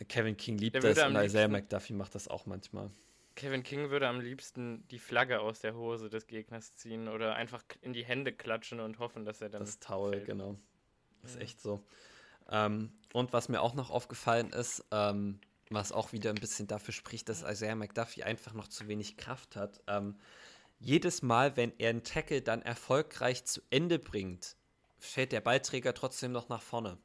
Kevin King liebt Der das und Isaiah McDuffie macht das auch manchmal. Kevin King würde am liebsten die Flagge aus der Hose des Gegners ziehen oder einfach in die Hände klatschen und hoffen, dass er dann. Das Taul, fällt. genau. Das ist echt so. Ähm, und was mir auch noch aufgefallen ist, ähm, was auch wieder ein bisschen dafür spricht, dass Isaiah McDuffie einfach noch zu wenig Kraft hat. Ähm, jedes Mal, wenn er einen Tackle dann erfolgreich zu Ende bringt, fällt der Ballträger trotzdem noch nach vorne.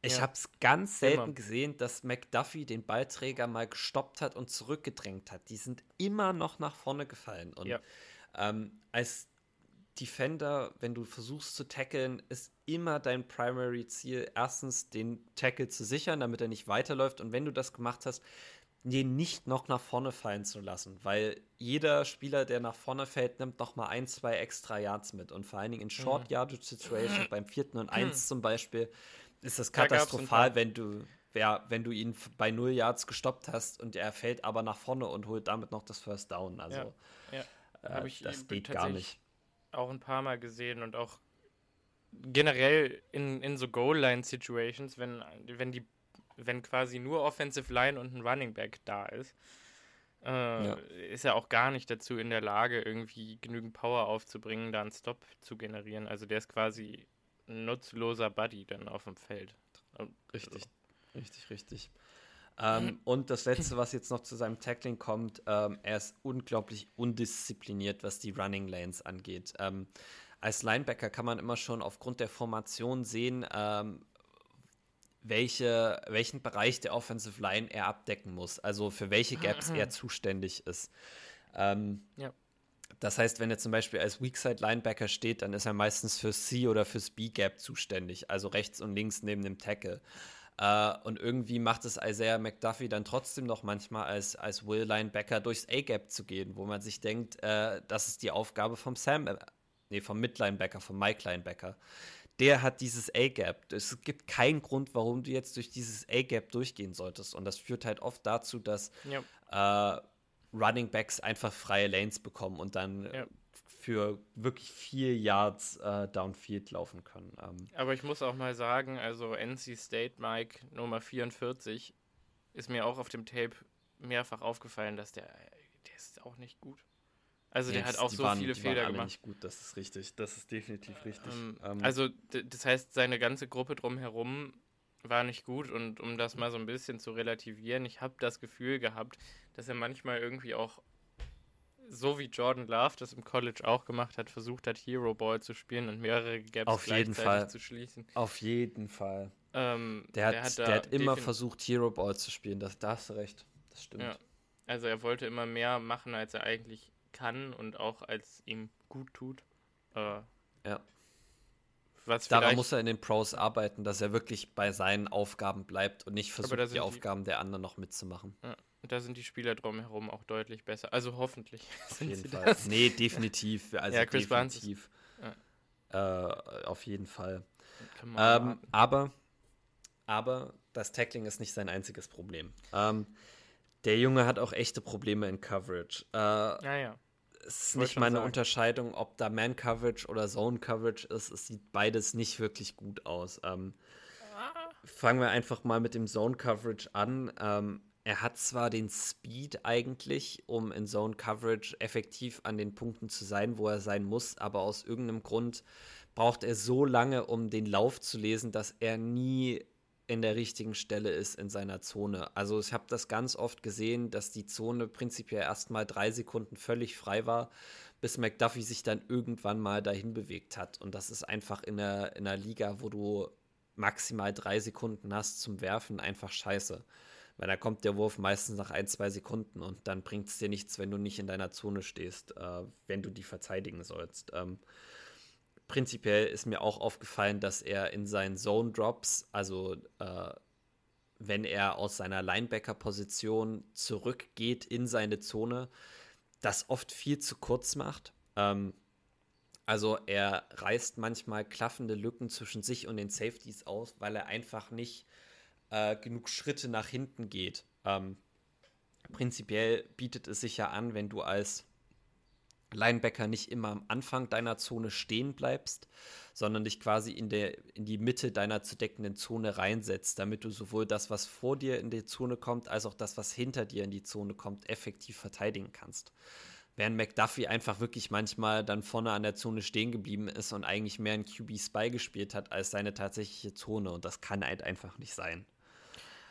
Ich ja. habe es ganz selten immer. gesehen, dass McDuffie den Ballträger mal gestoppt hat und zurückgedrängt hat. Die sind immer noch nach vorne gefallen. Und ja. ähm, als Defender, wenn du versuchst zu tackeln, ist immer dein Primary Ziel, erstens den Tackle zu sichern, damit er nicht weiterläuft. Und wenn du das gemacht hast, den nicht noch nach vorne fallen zu lassen, weil jeder Spieler, der nach vorne fällt, nimmt noch mal ein, zwei extra Yards mit und vor allen Dingen in mhm. Short Yardage Situation beim vierten und eins mhm. zum Beispiel ist das katastrophal, wenn du ja, wenn du ihn bei null Yards gestoppt hast und er fällt aber nach vorne und holt damit noch das First Down. Also ja, ja. Äh, das geht gar nicht. Auch ein paar Mal gesehen und auch generell in, in so Goal-Line-Situations, wenn, wenn die wenn quasi nur Offensive Line und ein Running Back da ist, äh, ja. ist er auch gar nicht dazu in der Lage, irgendwie genügend Power aufzubringen, da einen Stop zu generieren. Also der ist quasi ein nutzloser Buddy dann auf dem Feld. Richtig, richtig, richtig. Ähm, und das Letzte, was jetzt noch zu seinem Tackling kommt, ähm, er ist unglaublich undiszipliniert, was die Running Lanes angeht. Ähm, als Linebacker kann man immer schon aufgrund der Formation sehen, ähm, welche, welchen Bereich der Offensive Line er abdecken muss, also für welche Gaps er zuständig ist. Ähm, ja. Das heißt, wenn er zum Beispiel als Weakside Linebacker steht, dann ist er meistens für C oder fürs B-Gap zuständig, also rechts und links neben dem Tackle. Uh, und irgendwie macht es Isaiah McDuffie dann trotzdem noch manchmal als, als Will Linebacker durchs A-Gap zu gehen, wo man sich denkt, uh, das ist die Aufgabe vom Sam, äh, nee, vom Mid-Linebacker, vom Mike Linebacker der hat dieses A-Gap. Es gibt keinen Grund, warum du jetzt durch dieses A-Gap durchgehen solltest. Und das führt halt oft dazu, dass ja. äh, Running Backs einfach freie Lanes bekommen und dann ja. für wirklich vier Yards äh, Downfield laufen können. Ähm, Aber ich muss auch mal sagen, also NC State Mike Nummer 44 ist mir auch auf dem Tape mehrfach aufgefallen, dass der, der ist auch nicht gut. Also der hat auch so waren, viele Fehler gemacht. Nicht gut, das ist richtig. Das ist definitiv richtig. Ähm, ähm, also das heißt, seine ganze Gruppe drumherum war nicht gut und um das mal so ein bisschen zu relativieren, ich habe das Gefühl gehabt, dass er manchmal irgendwie auch so wie Jordan Love das im College auch gemacht hat, versucht hat, Hero Ball zu spielen und mehrere Gaps Auf jeden Fall. zu schließen. Auf jeden Fall. Ähm, der, hat, der hat, der hat immer versucht, Hero Ball zu spielen. Das, da hast du recht. Das stimmt. Ja. Also er wollte immer mehr machen, als er eigentlich kann und auch als ihm gut tut. Äh, ja. Was Daran muss er in den Pros arbeiten, dass er wirklich bei seinen Aufgaben bleibt und nicht versucht, die, die Aufgaben der anderen noch mitzumachen. Ja, und da sind die Spieler drumherum auch deutlich besser. Also hoffentlich. Auf jeden Fall. Das. Nee, definitiv. Also ja, Chris definitiv. Ja. Äh, auf jeden Fall. Ähm, aber, aber das Tackling ist nicht sein einziges Problem. Ähm, der Junge hat auch echte Probleme in Coverage. Äh, ja, ja es ist nicht mal eine sagen. Unterscheidung, ob da Man-Coverage oder Zone-Coverage ist. Es sieht beides nicht wirklich gut aus. Ähm. Fangen wir einfach mal mit dem Zone-Coverage an. Ähm, er hat zwar den Speed eigentlich, um in Zone-Coverage effektiv an den Punkten zu sein, wo er sein muss, aber aus irgendeinem Grund braucht er so lange, um den Lauf zu lesen, dass er nie in der richtigen Stelle ist in seiner Zone. Also ich habe das ganz oft gesehen, dass die Zone prinzipiell erst mal drei Sekunden völlig frei war, bis McDuffie sich dann irgendwann mal dahin bewegt hat. Und das ist einfach in einer, in einer Liga, wo du maximal drei Sekunden hast zum Werfen, einfach scheiße. Weil da kommt der Wurf meistens nach ein, zwei Sekunden und dann bringt es dir nichts, wenn du nicht in deiner Zone stehst, äh, wenn du die verteidigen sollst. Ähm, prinzipiell ist mir auch aufgefallen, dass er in seinen Zone Drops, also äh, wenn er aus seiner Linebacker-Position zurückgeht in seine Zone, das oft viel zu kurz macht. Ähm, also er reißt manchmal klaffende Lücken zwischen sich und den Safeties aus, weil er einfach nicht äh, genug Schritte nach hinten geht. Ähm, prinzipiell bietet es sich ja an, wenn du als Linebacker nicht immer am Anfang deiner Zone stehen bleibst, sondern dich quasi in, der, in die Mitte deiner zu deckenden Zone reinsetzt, damit du sowohl das, was vor dir in die Zone kommt, als auch das, was hinter dir in die Zone kommt, effektiv verteidigen kannst. Während McDuffie einfach wirklich manchmal dann vorne an der Zone stehen geblieben ist und eigentlich mehr ein QB-Spy gespielt hat als seine tatsächliche Zone und das kann halt einfach nicht sein.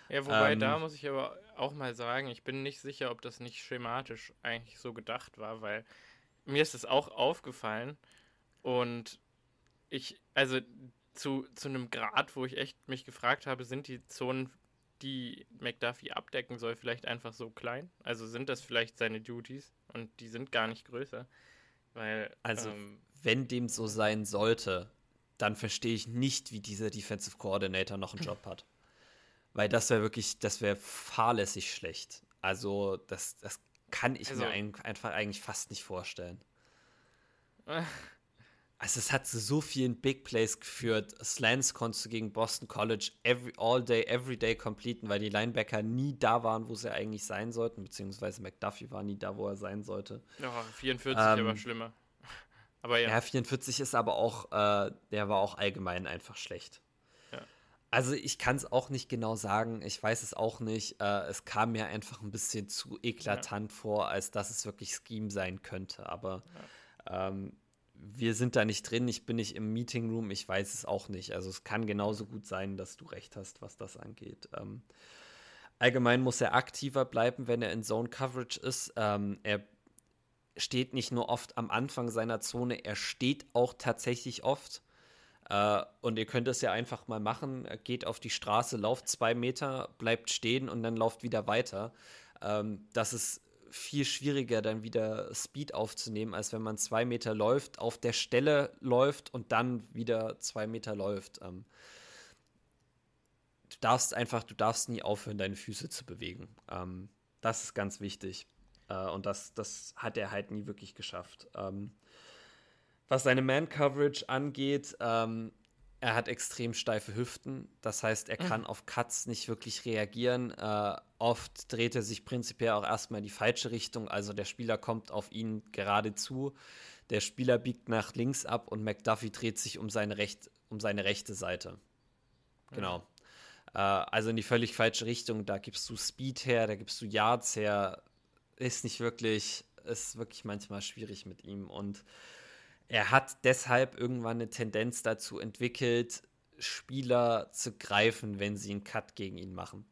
Ja, wobei ähm, da muss ich aber auch mal sagen, ich bin nicht sicher, ob das nicht schematisch eigentlich so gedacht war, weil mir ist es auch aufgefallen und ich, also zu, zu einem Grad, wo ich echt mich gefragt habe, sind die Zonen, die McDuffie abdecken soll, vielleicht einfach so klein? Also sind das vielleicht seine Duties und die sind gar nicht größer? Weil, also, ähm, wenn dem so sein sollte, dann verstehe ich nicht, wie dieser Defensive Coordinator noch einen Job hat. Weil das wäre wirklich, das wäre fahrlässig schlecht. Also, das, das kann ich also, mir ein, einfach eigentlich fast nicht vorstellen. Also es hat zu so vielen Big Plays geführt. Slants konntest du gegen Boston College every, all day, every day completen, weil die Linebacker nie da waren, wo sie eigentlich sein sollten, beziehungsweise McDuffie war nie da, wo er sein sollte. Ja, 44 ähm, aber schlimmer. Aber ja. ja. 44 ist aber auch, äh, der war auch allgemein einfach schlecht. Also ich kann es auch nicht genau sagen, ich weiß es auch nicht. Äh, es kam mir einfach ein bisschen zu eklatant ja. vor, als dass es wirklich Scheme sein könnte. Aber ja. ähm, wir sind da nicht drin, ich bin nicht im Meeting Room, ich weiß es auch nicht. Also es kann genauso gut sein, dass du recht hast, was das angeht. Ähm, allgemein muss er aktiver bleiben, wenn er in Zone Coverage ist. Ähm, er steht nicht nur oft am Anfang seiner Zone, er steht auch tatsächlich oft. Äh, und ihr könnt es ja einfach mal machen. Geht auf die Straße, lauft zwei Meter, bleibt stehen und dann lauft wieder weiter. Ähm, das ist viel schwieriger, dann wieder Speed aufzunehmen, als wenn man zwei Meter läuft, auf der Stelle läuft und dann wieder zwei Meter läuft. Ähm, du darfst einfach, du darfst nie aufhören, deine Füße zu bewegen. Ähm, das ist ganz wichtig. Äh, und das, das hat er halt nie wirklich geschafft. Was seine Man-Coverage angeht, ähm, er hat extrem steife Hüften. Das heißt, er kann mhm. auf Cuts nicht wirklich reagieren. Äh, oft dreht er sich prinzipiell auch erstmal in die falsche Richtung. Also der Spieler kommt auf ihn gerade zu. Der Spieler biegt nach links ab und McDuffie dreht sich um seine, Recht, um seine rechte Seite. Genau. Mhm. Äh, also in die völlig falsche Richtung. Da gibst du Speed her, da gibst du Yards her. Ist nicht wirklich, ist wirklich manchmal schwierig mit ihm. Und er hat deshalb irgendwann eine Tendenz dazu entwickelt, Spieler zu greifen, wenn sie einen Cut gegen ihn machen.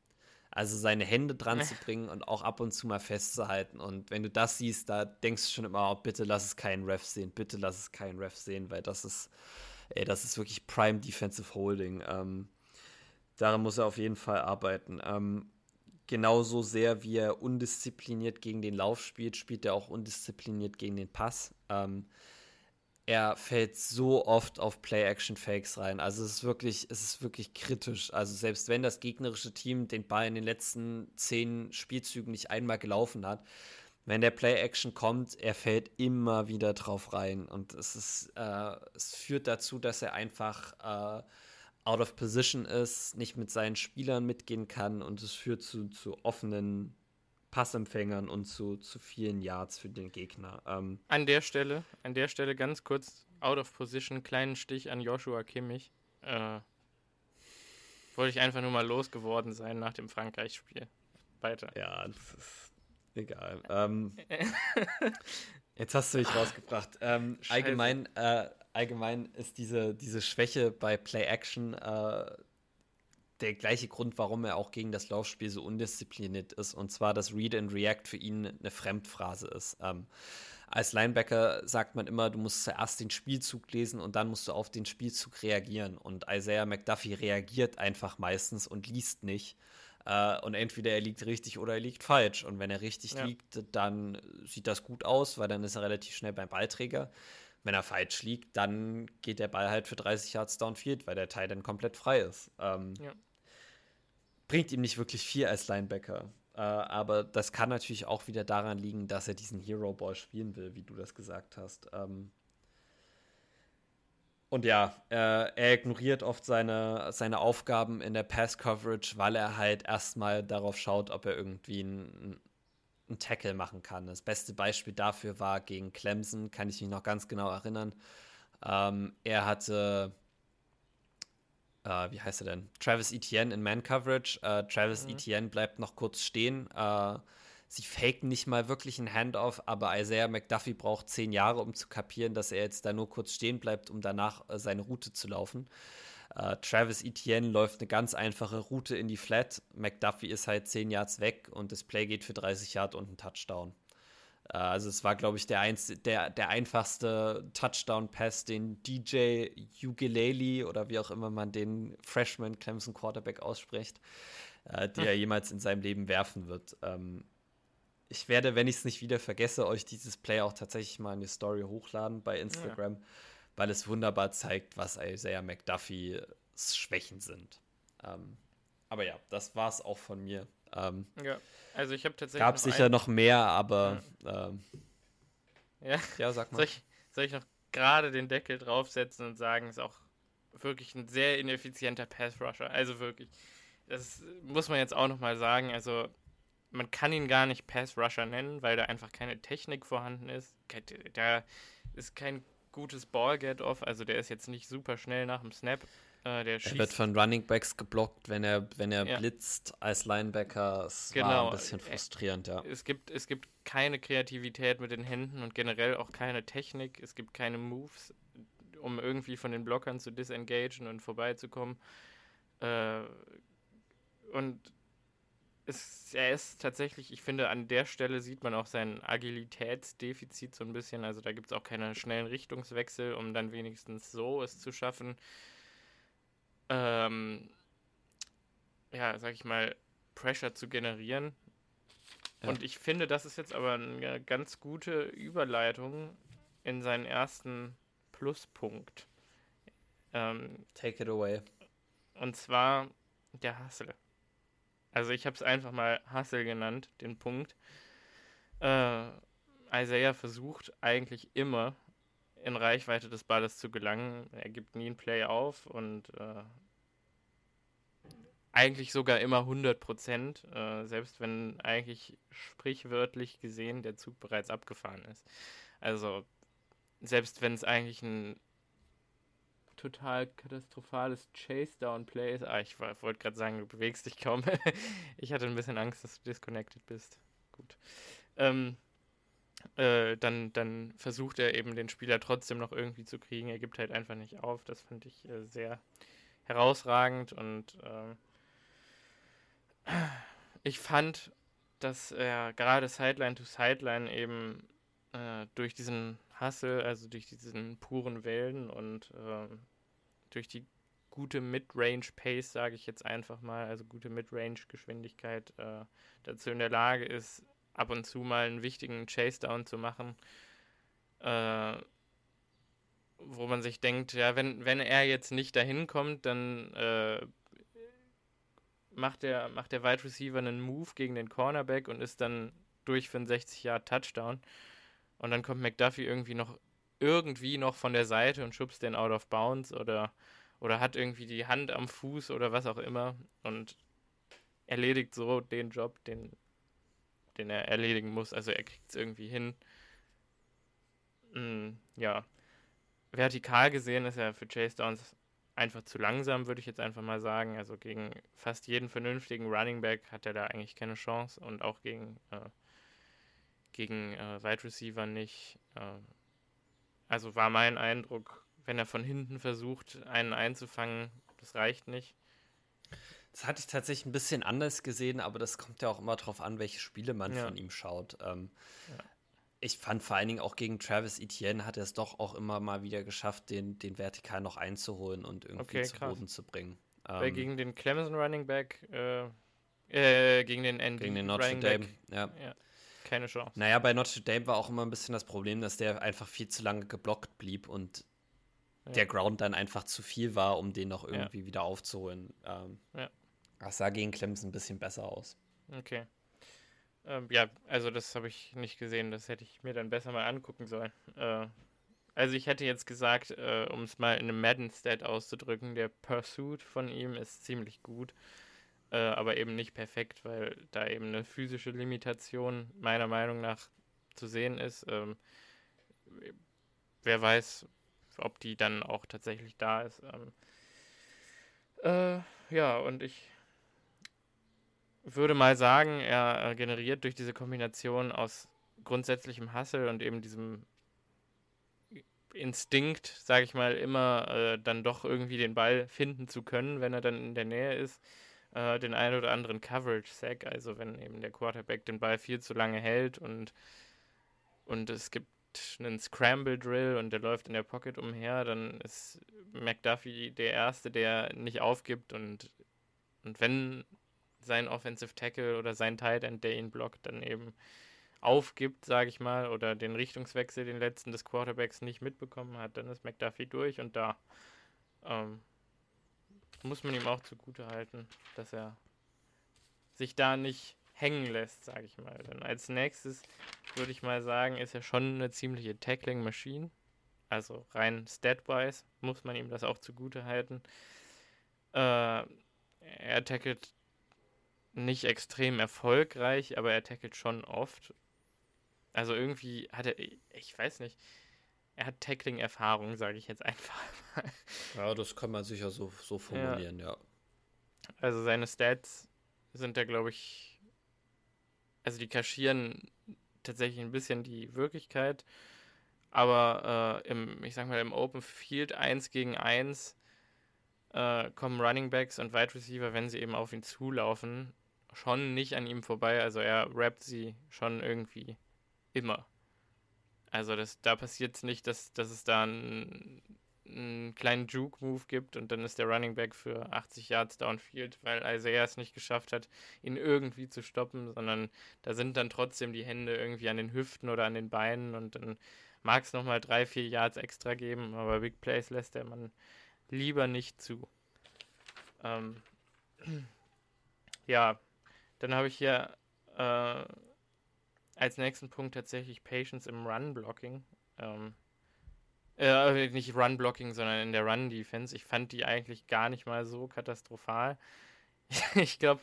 Also seine Hände dran zu bringen und auch ab und zu mal festzuhalten. Und wenn du das siehst, da denkst du schon immer, oh, bitte lass es keinen Ref sehen, bitte lass es keinen Ref sehen, weil das ist, ey, das ist wirklich Prime Defensive Holding. Ähm, daran muss er auf jeden Fall arbeiten. Ähm, genauso sehr wie er undiszipliniert gegen den Lauf spielt, spielt er auch undiszipliniert gegen den Pass. Ähm, er fällt so oft auf Play-Action-Fakes rein. Also es ist wirklich, es ist wirklich kritisch. Also selbst wenn das gegnerische Team den Ball in den letzten zehn Spielzügen nicht einmal gelaufen hat, wenn der Play-Action kommt, er fällt immer wieder drauf rein. Und es ist, äh, es führt dazu, dass er einfach äh, out of position ist, nicht mit seinen Spielern mitgehen kann und es führt zu, zu offenen Passempfängern und zu, zu vielen Yards für den Gegner. Ähm, an der Stelle, an der Stelle ganz kurz out of position, kleinen Stich an Joshua Kimmich. Äh, wollte ich einfach nur mal losgeworden sein nach dem Frankreich-Spiel. Weiter. Ja, das ist egal. Ähm, jetzt hast du mich rausgebracht. Ähm, allgemein, äh, allgemein ist diese, diese Schwäche bei Play-Action äh, der gleiche Grund, warum er auch gegen das Laufspiel so undiszipliniert ist. Und zwar, dass Read and React für ihn eine Fremdphrase ist. Ähm, als Linebacker sagt man immer, du musst zuerst den Spielzug lesen und dann musst du auf den Spielzug reagieren. Und Isaiah McDuffie reagiert einfach meistens und liest nicht. Äh, und entweder er liegt richtig oder er liegt falsch. Und wenn er richtig ja. liegt, dann sieht das gut aus, weil dann ist er relativ schnell beim Ballträger. wenn er falsch liegt, dann geht der Ball halt für 30 Yards downfield, weil der Teil dann komplett frei ist. Ähm, ja. Bringt ihm nicht wirklich viel als Linebacker. Äh, aber das kann natürlich auch wieder daran liegen, dass er diesen Hero Ball spielen will, wie du das gesagt hast. Ähm, und ja, äh, er ignoriert oft seine, seine Aufgaben in der Pass-Coverage, weil er halt erstmal darauf schaut, ob er irgendwie einen, einen Tackle machen kann. Das beste Beispiel dafür war gegen Clemson, kann ich mich noch ganz genau erinnern. Ähm, er hatte, äh, wie heißt er denn? Travis Etienne in Man-Coverage. Äh, Travis mhm. Etienne bleibt noch kurz stehen. Äh, sie faken nicht mal wirklich einen Handoff, aber Isaiah McDuffie braucht zehn Jahre, um zu kapieren, dass er jetzt da nur kurz stehen bleibt, um danach äh, seine Route zu laufen. Uh, Travis Etienne läuft eine ganz einfache Route in die Flat. McDuffie ist halt 10 Yards weg und das Play geht für 30 Yards und ein Touchdown. Uh, also es war, glaube ich, der, einz der, der einfachste Touchdown-Pass, den DJ Ukulele oder wie auch immer man den Freshman Clemson Quarterback ausspricht, uh, der er jemals in seinem Leben werfen wird. Ähm, ich werde, wenn ich es nicht wieder vergesse, euch dieses Play auch tatsächlich mal in die Story hochladen bei Instagram, ja. weil es wunderbar zeigt, was Isaiah McDuffie's Schwächen sind. Ähm, aber ja, das war es auch von mir. Ähm, ja, also ich habe tatsächlich. Gab sicher noch mehr, aber. Ja, ähm, ja. ja sag mal. Soll ich, soll ich noch gerade den Deckel draufsetzen und sagen, ist auch wirklich ein sehr ineffizienter Pass-Rusher. Also wirklich. Das muss man jetzt auch nochmal sagen. Also man kann ihn gar nicht Pass-Rusher nennen, weil da einfach keine Technik vorhanden ist. Da ist kein gutes Ball-Get-Off, also der ist jetzt nicht super schnell nach dem Snap. Äh, der er wird von Running Backs geblockt, wenn er, wenn er ja. blitzt als Linebacker. Es genau. war ein bisschen frustrierend, ja. Es gibt, es gibt keine Kreativität mit den Händen und generell auch keine Technik. Es gibt keine Moves, um irgendwie von den Blockern zu disengagen und vorbeizukommen. Äh, und ist, er ist tatsächlich, ich finde, an der Stelle sieht man auch sein Agilitätsdefizit so ein bisschen. Also da gibt es auch keine schnellen Richtungswechsel, um dann wenigstens so es zu schaffen. Ähm, ja, sag ich mal, Pressure zu generieren. Ja. Und ich finde, das ist jetzt aber eine ganz gute Überleitung in seinen ersten Pluspunkt. Ähm, Take it away. Und zwar der Hustle. Also ich habe es einfach mal Hustle genannt, den Punkt. Äh, Isaiah versucht eigentlich immer in Reichweite des Balles zu gelangen. Er gibt nie ein Play auf und äh, eigentlich sogar immer 100 Prozent, äh, selbst wenn eigentlich sprichwörtlich gesehen der Zug bereits abgefahren ist. Also selbst wenn es eigentlich ein total katastrophales Chase-Down-Play ist. Ah, ich wollte gerade sagen, du bewegst dich kaum. ich hatte ein bisschen Angst, dass du disconnected bist. Gut. Ähm, äh, dann, dann versucht er eben den Spieler trotzdem noch irgendwie zu kriegen. Er gibt halt einfach nicht auf. Das fand ich äh, sehr herausragend und äh, ich fand, dass er gerade Sideline to Sideline eben äh, durch diesen Hustle, also durch diesen puren Wellen und äh, durch die gute Mid-Range-Pace, sage ich jetzt einfach mal, also gute Mid-Range-Geschwindigkeit äh, dazu in der Lage ist, ab und zu mal einen wichtigen Chase-Down zu machen, äh, wo man sich denkt, ja, wenn, wenn er jetzt nicht dahin kommt, dann äh, macht, der, macht der Wide Receiver einen Move gegen den Cornerback und ist dann durch für einen 60 Yard Touchdown. Und dann kommt McDuffie irgendwie noch irgendwie noch von der Seite und schubst den out of bounds oder, oder hat irgendwie die Hand am Fuß oder was auch immer und erledigt so den Job, den, den er erledigen muss. Also er kriegt es irgendwie hin. Mm, ja. Vertikal gesehen ist er für Chase Downs einfach zu langsam, würde ich jetzt einfach mal sagen. Also gegen fast jeden vernünftigen Running Back hat er da eigentlich keine Chance und auch gegen, äh, gegen äh, Wide Receiver nicht. Äh, also war mein Eindruck, wenn er von hinten versucht, einen einzufangen, das reicht nicht. Das hatte ich tatsächlich ein bisschen anders gesehen, aber das kommt ja auch immer darauf an, welche Spiele man ja. von ihm schaut. Ähm, ja. Ich fand vor allen Dingen auch gegen Travis Etienne hat er es doch auch immer mal wieder geschafft, den, den Vertikal noch einzuholen und irgendwie okay, zu krass. Boden zu bringen. Weil ähm, gegen den Clemson Running Back, äh, äh, gegen den ND gegen den Notre Dame, ja. ja. keine Chance. Naja, bei Notre Dame war auch immer ein bisschen das Problem, dass der einfach viel zu lange geblockt blieb und der Ground dann einfach zu viel war, um den noch irgendwie ja. wieder aufzuholen. Ähm, ja. Das sah gegen Clemson ein bisschen besser aus. Okay. Ähm, ja, also das habe ich nicht gesehen. Das hätte ich mir dann besser mal angucken sollen. Äh, also ich hätte jetzt gesagt, äh, um es mal in einem Madden-Stat auszudrücken, der Pursuit von ihm ist ziemlich gut, äh, aber eben nicht perfekt, weil da eben eine physische Limitation meiner Meinung nach zu sehen ist. Ähm, wer weiß, ob die dann auch tatsächlich da ist. Ähm, äh, ja, und ich würde mal sagen, er generiert durch diese Kombination aus grundsätzlichem Hustle und eben diesem Instinkt, sage ich mal, immer äh, dann doch irgendwie den Ball finden zu können, wenn er dann in der Nähe ist, äh, den einen oder anderen Coverage-Sack, also wenn eben der Quarterback den Ball viel zu lange hält und, und es gibt einen Scramble-Drill und der läuft in der Pocket umher, dann ist McDuffie der Erste, der nicht aufgibt und, und wenn sein Offensive Tackle oder sein Tight End, der ihn blockt, dann eben aufgibt, sage ich mal, oder den Richtungswechsel, den letzten des Quarterbacks nicht mitbekommen hat, dann ist McDuffie durch und da ähm, muss man ihm auch zugute halten, dass er sich da nicht hängen lässt, sage ich mal. Dann als nächstes würde ich mal sagen, ist er schon eine ziemliche Tackling-Maschine. Also rein stat-wise muss man ihm das auch zugute halten. Äh, er tackelt nicht extrem erfolgreich, aber er tackelt schon oft also irgendwie hat er, ich weiß nicht, er hat Tackling-Erfahrung, sage ich jetzt einfach mal. Ja, das kann man sicher so, so formulieren, ja. ja. Also seine Stats sind da, glaube ich, also die kaschieren tatsächlich ein bisschen die Wirklichkeit, aber äh, im, ich sag mal, im Open Field 1 gegen 1 äh, kommen Running Backs und Wide Receiver, wenn sie eben auf ihn zulaufen, schon nicht an ihm vorbei. Also er rappt sie schon irgendwie Immer. Also das, da passiert es nicht, dass, dass es da einen, einen kleinen Juke-Move gibt und dann ist der Running Back für 80 Yards downfield, weil Isaiah es nicht geschafft hat, ihn irgendwie zu stoppen, sondern da sind dann trotzdem die Hände irgendwie an den Hüften oder an den Beinen und dann mag es nochmal drei, vier Yards extra geben, aber Big Plays lässt der Mann lieber nicht zu. Ähm, ja, dann habe ich hier äh, als nächsten Punkt tatsächlich Patience im Run-Blocking. Ähm, äh, nicht Run-Blocking, sondern in der Run-Defense. Ich fand die eigentlich gar nicht mal so katastrophal. ich glaube.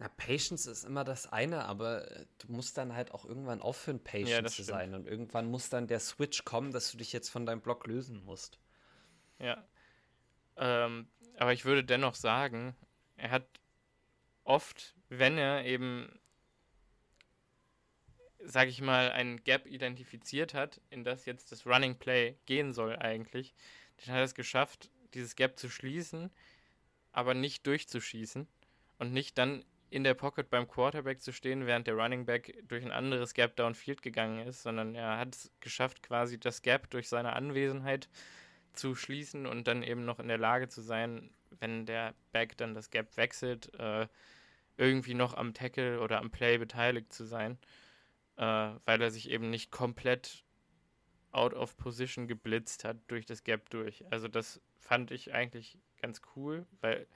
Na, Patience ist immer das eine, aber äh, du musst dann halt auch irgendwann aufhören, Patience ja, zu sein. Und irgendwann muss dann der Switch kommen, dass du dich jetzt von deinem Block lösen musst. Ja. Ähm, aber ich würde dennoch sagen, er hat oft, wenn er eben sage ich mal, ein Gap identifiziert hat, in das jetzt das Running Play gehen soll eigentlich, dann hat er es geschafft, dieses Gap zu schließen, aber nicht durchzuschießen und nicht dann in der Pocket beim Quarterback zu stehen, während der Running Back durch ein anderes Gap downfield gegangen ist, sondern er hat es geschafft, quasi das Gap durch seine Anwesenheit zu schließen und dann eben noch in der Lage zu sein, wenn der Back dann das Gap wechselt, äh, irgendwie noch am Tackle oder am Play beteiligt zu sein äh, weil er sich eben nicht komplett out of position geblitzt hat durch das Gap durch. Also das fand ich eigentlich ganz cool, weil,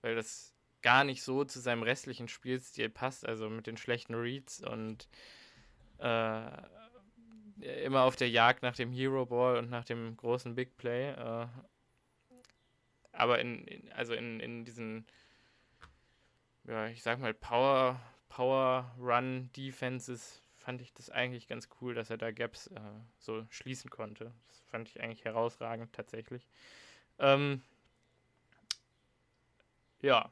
weil das gar nicht so zu seinem restlichen Spielstil passt, also mit den schlechten Reads und äh, immer auf der Jagd nach dem Hero Ball und nach dem großen Big Play. Äh, aber in, in, also in, in diesen, ja, ich sag mal, Power, Power Run Defenses fand ich das eigentlich ganz cool, dass er da Gaps äh, so schließen konnte. Das fand ich eigentlich herausragend tatsächlich. Ähm, ja.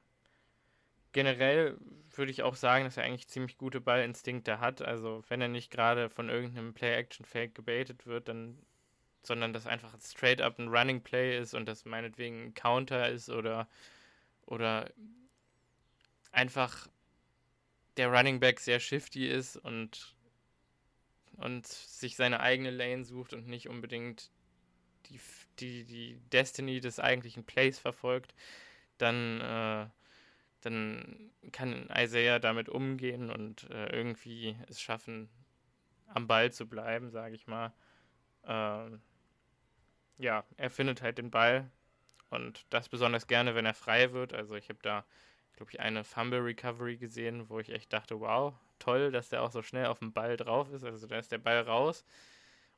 Generell würde ich auch sagen, dass er eigentlich ziemlich gute Ballinstinkte hat. Also wenn er nicht gerade von irgendeinem Play-Action-Fake gebaitet wird, dann sondern dass einfach straight up ein Running Play ist und das meinetwegen ein Counter ist oder oder einfach der Running Back sehr shifty ist und und sich seine eigene Lane sucht und nicht unbedingt die, die, die Destiny des eigentlichen Plays verfolgt, dann, äh, dann kann Isaiah damit umgehen und äh, irgendwie es schaffen, am Ball zu bleiben, sage ich mal. Ähm, ja, er findet halt den Ball und das besonders gerne, wenn er frei wird. Also ich habe da, glaube ich, eine Fumble Recovery gesehen, wo ich echt dachte, wow, toll, dass der auch so schnell auf dem Ball drauf ist. Also da ist der Ball raus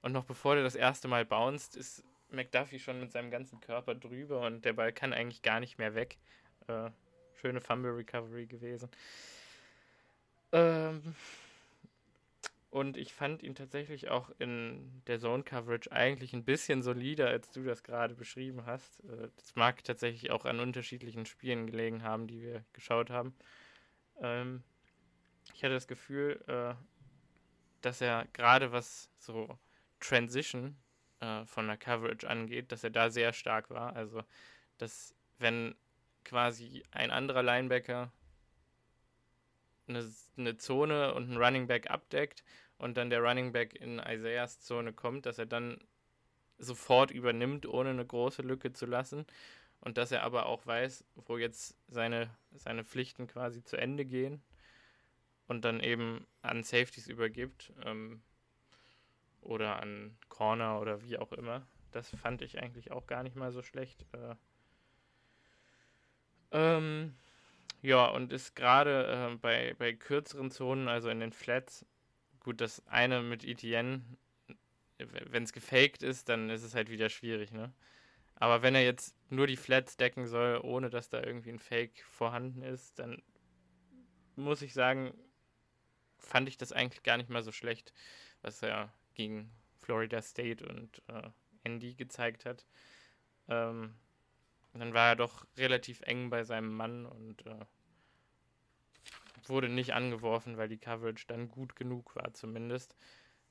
und noch bevor der das erste Mal bounced, ist McDuffie schon mit seinem ganzen Körper drüber und der Ball kann eigentlich gar nicht mehr weg. Äh, schöne Fumble Recovery gewesen. Ähm, und ich fand ihn tatsächlich auch in der Zone Coverage eigentlich ein bisschen solider, als du das gerade beschrieben hast. Äh, das mag tatsächlich auch an unterschiedlichen Spielen gelegen haben, die wir geschaut haben. Ähm, ich hatte das Gefühl, äh, dass er gerade was so Transition äh, von der Coverage angeht, dass er da sehr stark war. Also, dass wenn quasi ein anderer Linebacker eine, eine Zone und einen Running Back abdeckt und dann der Running Back in Isaiahs Zone kommt, dass er dann sofort übernimmt, ohne eine große Lücke zu lassen. Und dass er aber auch weiß, wo jetzt seine, seine Pflichten quasi zu Ende gehen und dann eben an Safeties übergibt. Ähm, oder an Corner oder wie auch immer. Das fand ich eigentlich auch gar nicht mal so schlecht. Äh, ähm, ja, und ist gerade äh, bei, bei kürzeren Zonen, also in den Flats, gut, das eine mit Etienne, wenn es gefaked ist, dann ist es halt wieder schwierig, ne? Aber wenn er jetzt nur die Flats decken soll, ohne dass da irgendwie ein Fake vorhanden ist, dann muss ich sagen, fand ich das eigentlich gar nicht mal so schlecht, was er gegen Florida State und äh, Andy gezeigt hat. Ähm, dann war er doch relativ eng bei seinem Mann und äh, wurde nicht angeworfen, weil die Coverage dann gut genug war, zumindest.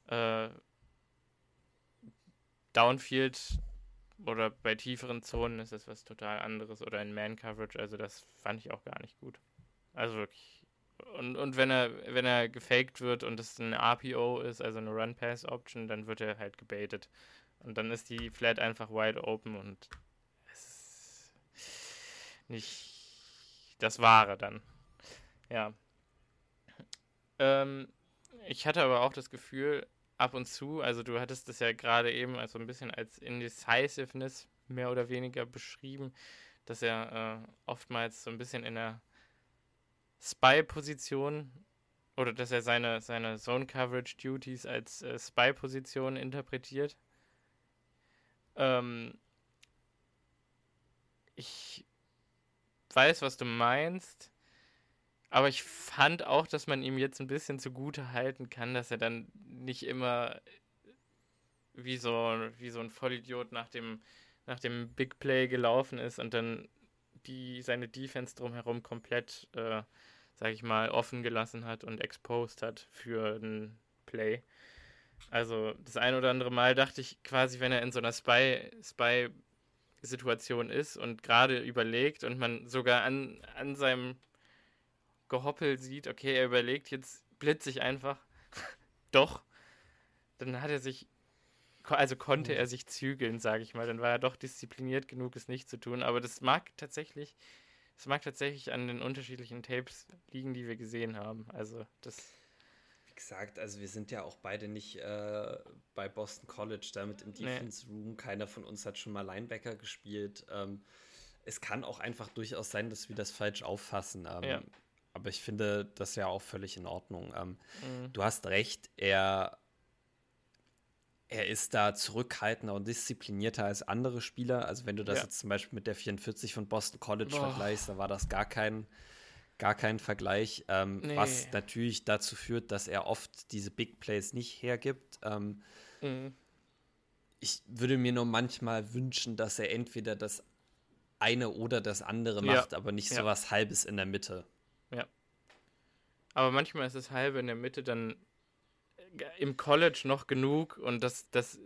Äh, Downfield oder bei tieferen Zonen ist das was total anderes oder in Man-Coverage, also das fand ich auch gar nicht gut. Also wirklich und, und wenn er, wenn er gefaked wird und es eine RPO ist, also eine Run-Pass-Option, dann wird er halt gebaitet. Und dann ist die Flat einfach wide open und nicht das Wahre dann. Ja. Ähm, ich hatte aber auch das Gefühl, ab und zu, also du hattest das ja gerade eben also ein bisschen als Indecisiveness mehr oder weniger beschrieben, dass er äh, oftmals so ein bisschen in der Spy-Position oder dass er seine, seine Zone-Coverage-Duties als äh, Spy-Position interpretiert. Ähm, ich weiß, was du meinst, aber ich fand auch, dass man ihm jetzt ein bisschen zugute halten kann, dass er dann nicht immer wie so, wie so ein Vollidiot nach dem, nach dem Big Play gelaufen ist und dann die seine Defense drumherum komplett, äh, sag ich mal, offen gelassen hat und exposed hat für ein Play. Also das ein oder andere Mal dachte ich quasi, wenn er in so einer Spy, Spy Situation ist und gerade überlegt und man sogar an, an seinem Gehoppel sieht, okay, er überlegt, jetzt blitze ich einfach. doch. Dann hat er sich also konnte er sich zügeln, sage ich mal. Dann war er doch diszipliniert genug, es nicht zu tun. Aber das mag tatsächlich, das mag tatsächlich an den unterschiedlichen Tapes liegen, die wir gesehen haben. Also das. Gesagt, also wir sind ja auch beide nicht äh, bei Boston College damit im Defense Room. Nee. Keiner von uns hat schon mal Linebacker gespielt. Ähm, es kann auch einfach durchaus sein, dass wir das falsch auffassen. Ähm, ja. Aber ich finde das ja auch völlig in Ordnung. Ähm, mhm. Du hast recht, er er ist da zurückhaltender und disziplinierter als andere Spieler. Also wenn du das ja. jetzt zum Beispiel mit der 44 von Boston College Boah. vergleichst, da war das gar kein, gar kein Vergleich, ähm, nee. was natürlich dazu führt, dass er oft diese Big Plays nicht hergibt. Ähm, mhm. Ich würde mir nur manchmal wünschen, dass er entweder das eine oder das andere macht, ja. aber nicht ja. so was Halbes in der Mitte. Ja. Aber manchmal ist das Halbe in der Mitte dann im College noch genug und das, das,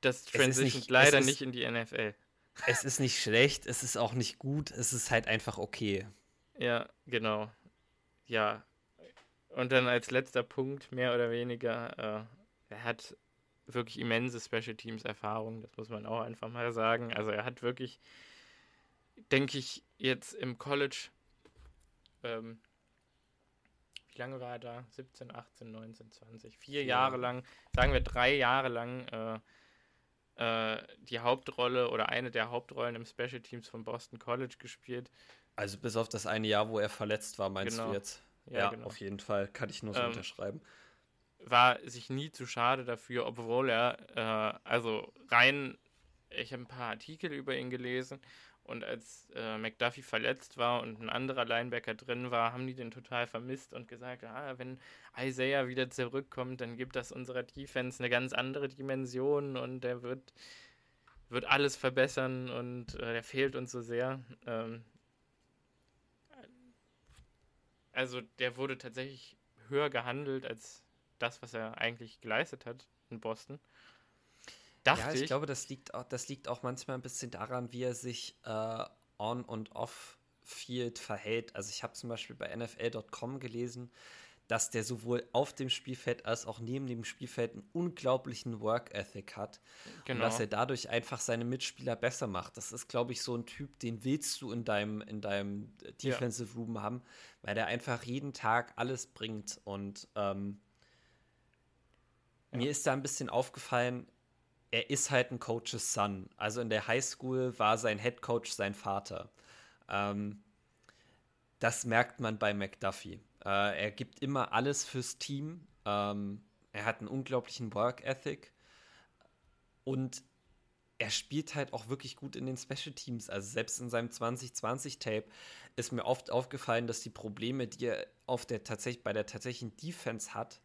das transition leider ist, nicht in die NFL. Es ist nicht schlecht, es ist auch nicht gut, es ist halt einfach okay. Ja, genau. Ja. Und dann als letzter Punkt, mehr oder weniger, äh, er hat wirklich immense Special Teams Erfahrung, das muss man auch einfach mal sagen. Also er hat wirklich, denke ich, jetzt im College ähm, lange war er da? 17, 18, 19, 20. Vier ja. Jahre lang, sagen wir drei Jahre lang, äh, äh, die Hauptrolle oder eine der Hauptrollen im Special Teams von Boston College gespielt. Also bis auf das eine Jahr, wo er verletzt war, meinst genau. du jetzt? Ja, ja genau. auf jeden Fall. Kann ich nur so ähm, unterschreiben. War sich nie zu schade dafür, obwohl er, äh, also rein, ich habe ein paar Artikel über ihn gelesen und als äh, McDuffie verletzt war und ein anderer Linebacker drin war, haben die den total vermisst und gesagt, ah, wenn Isaiah wieder zurückkommt, dann gibt das unserer Defense eine ganz andere Dimension und der wird, wird alles verbessern und äh, der fehlt uns so sehr. Ähm, also der wurde tatsächlich höher gehandelt als das, was er eigentlich geleistet hat in Boston. Dachte ja, ich, ich, glaube, das liegt, auch, das liegt auch manchmal ein bisschen daran, wie er sich äh, on und off Field verhält. Also ich habe zum Beispiel bei NFL.com gelesen, dass der sowohl auf dem Spielfeld als auch neben dem Spielfeld einen unglaublichen Work Ethic hat. Genau. Und dass er dadurch einfach seine Mitspieler besser macht. Das ist, glaube ich, so ein Typ, den willst du in deinem, in deinem Defensive ja. Room haben, weil der einfach jeden Tag alles bringt. Und ähm, ja. mir ist da ein bisschen aufgefallen, er ist halt ein Coaches Son. Also in der Highschool war sein Head Coach sein Vater. Ähm, das merkt man bei McDuffie. Äh, er gibt immer alles fürs Team. Ähm, er hat einen unglaublichen Work Ethic. Und er spielt halt auch wirklich gut in den Special Teams. Also selbst in seinem 2020-Tape ist mir oft aufgefallen, dass die Probleme, die er auf der bei der tatsächlichen Defense hat,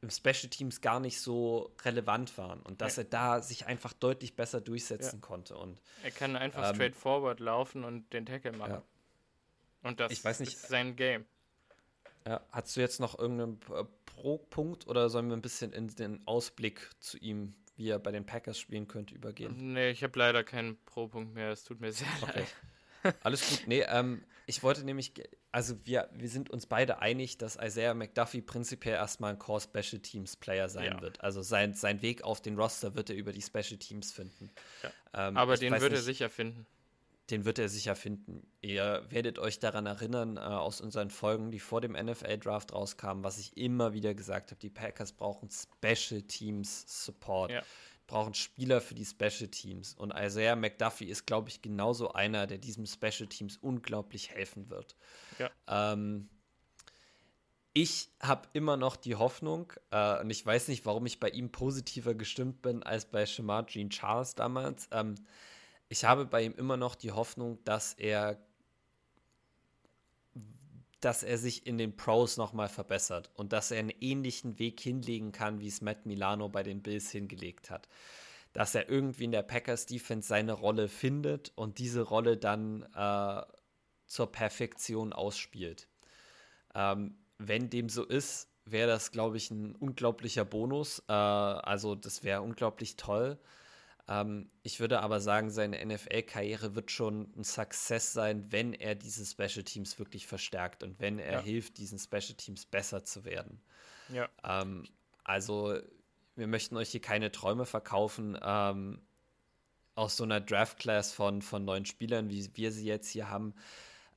im Special Teams gar nicht so relevant waren und dass ja. er da sich einfach deutlich besser durchsetzen ja. konnte. Und, er kann einfach ähm, straight forward laufen und den Tackle machen. Ja. Und das ich weiß nicht, ist sein Game. Ja, hast du jetzt noch irgendeinen äh, Pro-Punkt oder sollen wir ein bisschen in den Ausblick zu ihm, wie er bei den Packers spielen könnte, übergehen? Nee, ich habe leider keinen Pro-Punkt mehr. Es tut mir sehr okay. leid. Alles gut. Nee, ähm, ich wollte nämlich, also wir, wir sind uns beide einig, dass Isaiah McDuffie prinzipiell erstmal ein Core Special Teams Player sein ja. wird. Also sein, sein Weg auf den Roster wird er über die Special Teams finden. Ja. Ähm, Aber den wird nicht, er sicher finden. Den wird er sicher finden. Ihr werdet euch daran erinnern, äh, aus unseren Folgen, die vor dem NFL-Draft rauskamen, was ich immer wieder gesagt habe, die Packers brauchen Special Teams Support. Ja brauchen Spieler für die Special Teams. Und Isaiah McDuffie ist, glaube ich, genauso einer, der diesem Special Teams unglaublich helfen wird. Ja. Ähm, ich habe immer noch die Hoffnung, äh, und ich weiß nicht, warum ich bei ihm positiver gestimmt bin als bei Shamar Jean Charles damals. Ähm, ich habe bei ihm immer noch die Hoffnung, dass er dass er sich in den Pros nochmal verbessert und dass er einen ähnlichen Weg hinlegen kann, wie es Matt Milano bei den Bills hingelegt hat. Dass er irgendwie in der Packers Defense seine Rolle findet und diese Rolle dann äh, zur Perfektion ausspielt. Ähm, wenn dem so ist, wäre das, glaube ich, ein unglaublicher Bonus. Äh, also das wäre unglaublich toll. Ähm, ich würde aber sagen, seine NFL-Karriere wird schon ein Success sein, wenn er diese Special Teams wirklich verstärkt und wenn er ja. hilft, diesen Special Teams besser zu werden. Ja. Ähm, also, wir möchten euch hier keine Träume verkaufen. Ähm, aus so einer Draft-Class von, von neun Spielern, wie wir sie jetzt hier haben,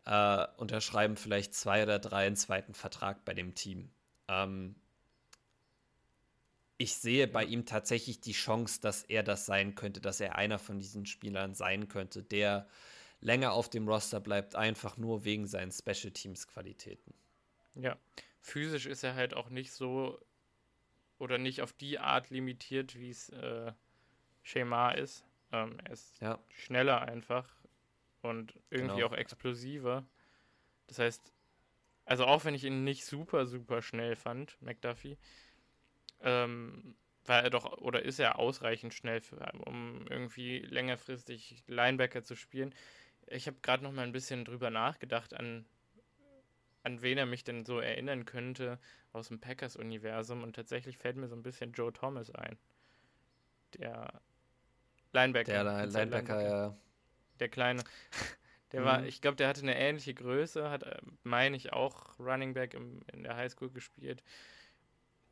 äh, unterschreiben vielleicht zwei oder drei einen zweiten Vertrag bei dem Team. Ähm, ich sehe bei ihm tatsächlich die Chance, dass er das sein könnte, dass er einer von diesen Spielern sein könnte, der länger auf dem Roster bleibt, einfach nur wegen seinen Special Teams Qualitäten. Ja, physisch ist er halt auch nicht so oder nicht auf die Art limitiert, wie es äh, Schema ist. Ähm, er ist ja. schneller einfach und irgendwie genau. auch explosiver. Das heißt, also auch wenn ich ihn nicht super, super schnell fand, McDuffie, ähm, war er doch oder ist er ausreichend schnell, für, um irgendwie längerfristig Linebacker zu spielen. Ich habe gerade noch mal ein bisschen drüber nachgedacht, an, an wen er mich denn so erinnern könnte aus dem Packers-Universum und tatsächlich fällt mir so ein bisschen Joe Thomas ein. Der Linebacker. Der Linebacker, Linebacker. ja. Der kleine. Der mhm. war, ich glaube, der hatte eine ähnliche Größe, hat, äh, meine ich, auch Running Back im, in der Highschool gespielt.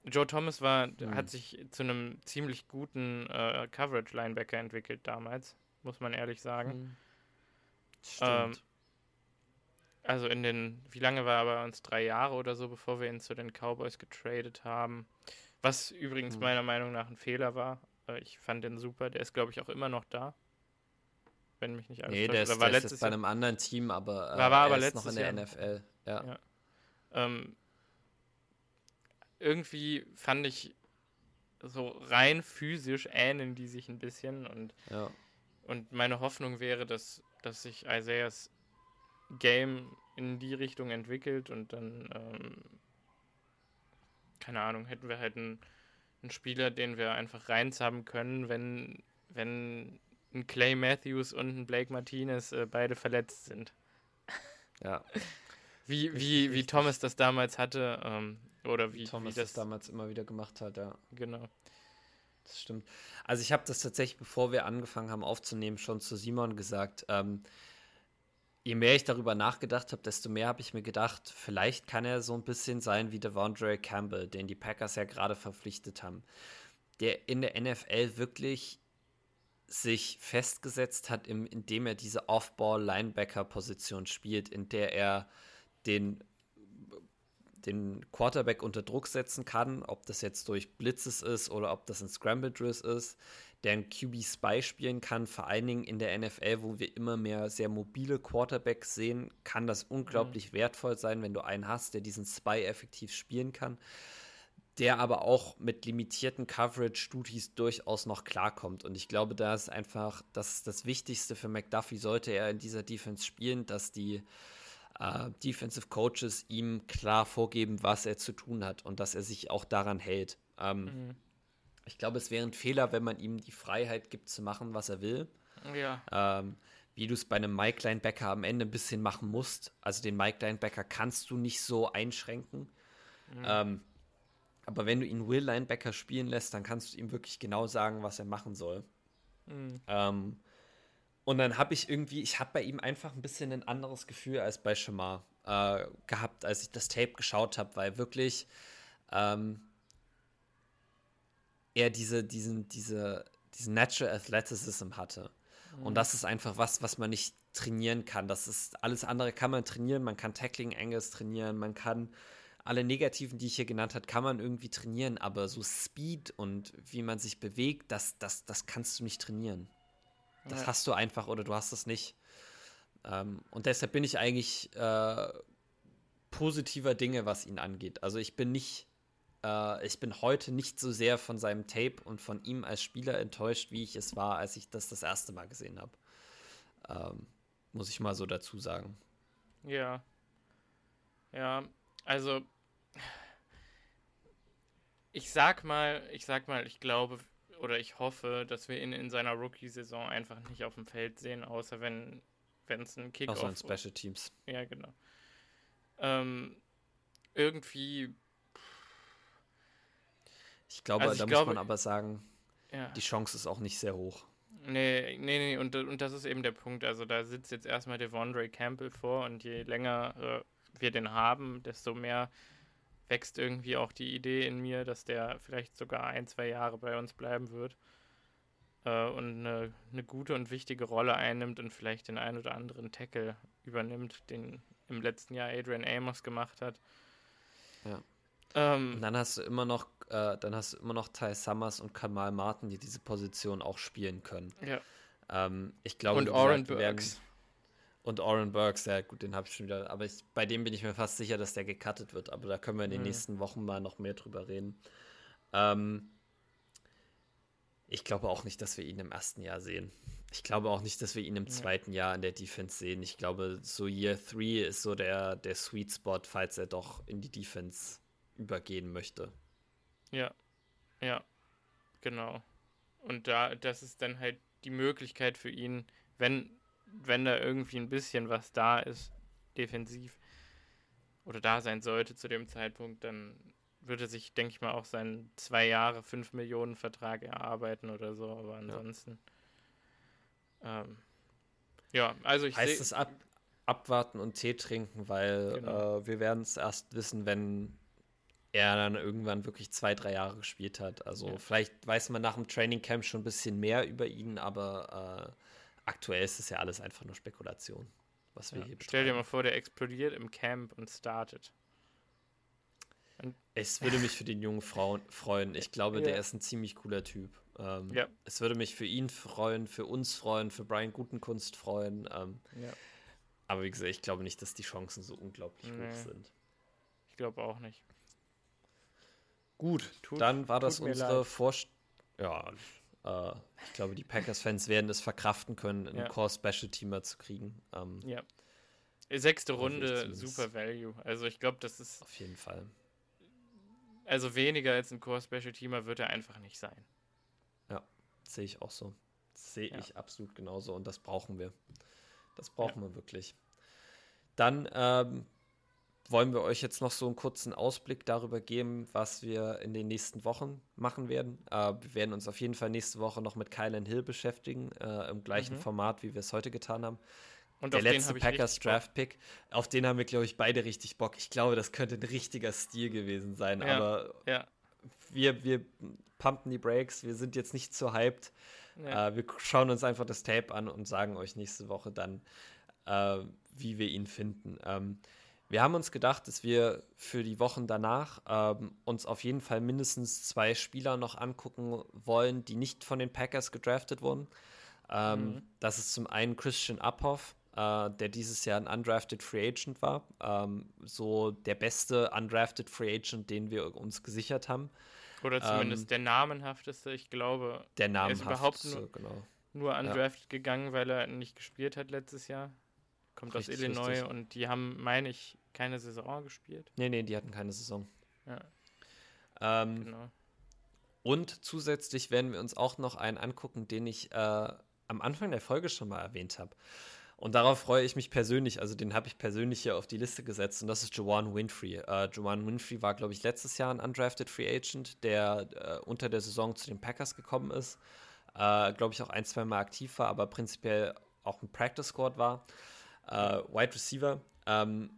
Joe Thomas war, mhm. hat sich zu einem ziemlich guten äh, Coverage-Linebacker entwickelt damals, muss man ehrlich sagen. Mhm. Stimmt. Ähm, also in den, wie lange war er bei uns? Drei Jahre oder so, bevor wir ihn zu den Cowboys getradet haben. Was übrigens mhm. meiner Meinung nach ein Fehler war. Äh, ich fand den super. Der ist, glaube ich, auch immer noch da. Wenn mich nicht alles Nee, der ist, war der ist bei einem anderen Team, aber, äh, war, war aber er ist noch in der Jahr. NFL. Ja. ja. Ähm, irgendwie fand ich so rein physisch ähneln die sich ein bisschen und, ja. und meine Hoffnung wäre, dass, dass sich Isaiahs Game in die Richtung entwickelt und dann, ähm, keine Ahnung, hätten wir halt einen, einen Spieler, den wir einfach haben können, wenn, wenn ein Clay Matthews und ein Blake Martinez äh, beide verletzt sind. Ja. wie, wie, wie Thomas das damals hatte, ähm, oder wie, Thomas wie das, das damals immer wieder gemacht hat, ja. Genau. Das stimmt. Also ich habe das tatsächlich, bevor wir angefangen haben aufzunehmen, schon zu Simon gesagt. Ähm, je mehr ich darüber nachgedacht habe, desto mehr habe ich mir gedacht, vielleicht kann er so ein bisschen sein wie Devondre Campbell, den die Packers ja gerade verpflichtet haben, der in der NFL wirklich sich festgesetzt hat, indem er diese Off-Ball-Linebacker-Position spielt, in der er den den Quarterback unter Druck setzen kann, ob das jetzt durch Blitzes ist oder ob das ein Scramble Drills ist, der ein QB Spy spielen kann, vor allen Dingen in der NFL, wo wir immer mehr sehr mobile Quarterbacks sehen, kann das unglaublich mhm. wertvoll sein, wenn du einen hast, der diesen Spy effektiv spielen kann, der aber auch mit limitierten Coverage-Duties durchaus noch klarkommt. Und ich glaube, da ist einfach das, das Wichtigste für McDuffie, sollte er in dieser Defense spielen, dass die äh, Defensive Coaches ihm klar vorgeben, was er zu tun hat und dass er sich auch daran hält. Ähm, mhm. Ich glaube, es wäre ein Fehler, wenn man ihm die Freiheit gibt, zu machen, was er will. Ja. Ähm, wie du es bei einem Mike Linebacker am Ende ein bisschen machen musst. Also den Mike Linebacker kannst du nicht so einschränken. Mhm. Ähm, aber wenn du ihn Will Linebacker spielen lässt, dann kannst du ihm wirklich genau sagen, was er machen soll. Mhm. Ähm, und dann habe ich irgendwie, ich habe bei ihm einfach ein bisschen ein anderes Gefühl als bei Shamar äh, gehabt, als ich das Tape geschaut habe, weil wirklich ähm, er diese, diesen, diese, diesen Natural Athleticism hatte. Mhm. Und das ist einfach was, was man nicht trainieren kann. Das ist alles andere kann man trainieren. Man kann Tackling Angles trainieren. Man kann alle negativen, die ich hier genannt habe, kann man irgendwie trainieren. Aber so Speed und wie man sich bewegt, das, das, das kannst du nicht trainieren. Das ja. hast du einfach oder du hast es nicht. Ähm, und deshalb bin ich eigentlich äh, positiver Dinge, was ihn angeht. Also ich bin nicht, äh, ich bin heute nicht so sehr von seinem Tape und von ihm als Spieler enttäuscht, wie ich es war, als ich das das erste Mal gesehen habe. Ähm, muss ich mal so dazu sagen. Ja. Ja, also ich sag mal, ich sag mal, ich glaube, oder ich hoffe, dass wir ihn in seiner Rookie-Saison einfach nicht auf dem Feld sehen, außer wenn es ein Kick-Off Außer in Special Teams. Ja, genau. Ähm, irgendwie. Ich glaube, also ich da glaube, muss man aber sagen, ja. die Chance ist auch nicht sehr hoch. Nee, nee, nee, und, und das ist eben der Punkt. Also da sitzt jetzt erstmal Devondre Campbell vor und je länger äh, wir den haben, desto mehr wächst irgendwie auch die Idee in mir, dass der vielleicht sogar ein, zwei Jahre bei uns bleiben wird äh, und eine, eine, gute und wichtige Rolle einnimmt und vielleicht den ein oder anderen Tackle übernimmt, den im letzten Jahr Adrian Amos gemacht hat. Ja. Ähm, und dann hast du immer noch, äh, dann hast du immer noch Ty Summers und Kamal Martin, die diese Position auch spielen können. Ja. Ähm, ich glaube, und Oren Burks. Und Oren Burks, ja gut, den habe ich schon wieder. Aber ich, bei dem bin ich mir fast sicher, dass der gecuttet wird. Aber da können wir in den mhm. nächsten Wochen mal noch mehr drüber reden. Ähm, ich glaube auch nicht, dass wir ihn im ersten Jahr sehen. Ich glaube auch nicht, dass wir ihn im ja. zweiten Jahr in der Defense sehen. Ich glaube, so Year 3 ist so der, der Sweet Spot, falls er doch in die Defense übergehen möchte. Ja, ja, genau. Und da, das ist dann halt die Möglichkeit für ihn, wenn wenn da irgendwie ein bisschen was da ist, defensiv, oder da sein sollte zu dem Zeitpunkt, dann würde sich, denke ich mal, auch seinen zwei Jahre, fünf Millionen Vertrag erarbeiten oder so, aber ansonsten. Ja, ähm, ja also ich Heißt es ab, abwarten und Tee trinken, weil genau. äh, wir werden es erst wissen, wenn er dann irgendwann wirklich zwei, drei Jahre gespielt hat. Also ja. vielleicht weiß man nach dem Training Camp schon ein bisschen mehr über ihn, aber äh, aktuell ist es ja alles einfach nur Spekulation. was wir ja, hier Stell dir mal vor, der explodiert im Camp und startet. Und es würde mich für den jungen Frauen freuen. Ich glaube, ja. der ist ein ziemlich cooler Typ. Ähm, ja. Es würde mich für ihn freuen, für uns freuen, für Brian Gutenkunst freuen. Ähm, ja. Aber wie gesagt, ich glaube nicht, dass die Chancen so unglaublich nee. hoch sind. Ich glaube auch nicht. Gut, tut, dann war das unsere Vorstellung. Ja, äh, ich glaube, die Packers-Fans werden es verkraften können, einen ja. Core-Special-Teamer zu kriegen. Ähm, ja. Sechste Runde, super Value. Also ich glaube, das ist. Auf jeden Fall. Also weniger als ein Core-Special-Teamer wird er einfach nicht sein. Ja, sehe ich auch so. Sehe ja. ich absolut genauso und das brauchen wir. Das brauchen ja. wir wirklich. Dann ähm, wollen wir euch jetzt noch so einen kurzen Ausblick darüber geben, was wir in den nächsten Wochen machen werden. Äh, wir werden uns auf jeden Fall nächste Woche noch mit Kylan Hill beschäftigen, äh, im gleichen mhm. Format, wie wir es heute getan haben. Und der letzte Packers Draft Pick, auf den haben wir, glaube ich, beide richtig Bock. Ich glaube, das könnte ein richtiger Stil gewesen sein, ja, aber ja. Wir, wir pumpen die Breaks, wir sind jetzt nicht so hyped. Ja. Äh, wir schauen uns einfach das Tape an und sagen euch nächste Woche dann, äh, wie wir ihn finden. Ähm, wir haben uns gedacht, dass wir für die Wochen danach ähm, uns auf jeden Fall mindestens zwei Spieler noch angucken wollen, die nicht von den Packers gedraftet wurden. Ähm, mhm. Das ist zum einen Christian Uphoff, äh, der dieses Jahr ein undrafted Free Agent war. Ähm, so der beste undrafted Free Agent, den wir uns gesichert haben. Oder zumindest ähm, der namenhafteste, ich glaube. Der namenhafteste, ist überhaupt nur, genau. nur undrafted ja. gegangen, weil er nicht gespielt hat letztes Jahr. Kommt richtig, aus Illinois richtig. und die haben, meine ich, keine Saison gespielt. Nee, nee, die hatten keine Saison. Ja. Ähm, genau. Und zusätzlich werden wir uns auch noch einen angucken, den ich äh, am Anfang der Folge schon mal erwähnt habe. Und darauf freue ich mich persönlich. Also den habe ich persönlich hier auf die Liste gesetzt. Und das ist Joanne Winfrey. Äh, Joanne Winfrey war, glaube ich, letztes Jahr ein undrafted Free Agent, der äh, unter der Saison zu den Packers gekommen ist. Äh, glaube ich, auch ein, zwei Mal aktiv war, aber prinzipiell auch ein Practice Squad war. Äh, Wide Receiver. Ähm,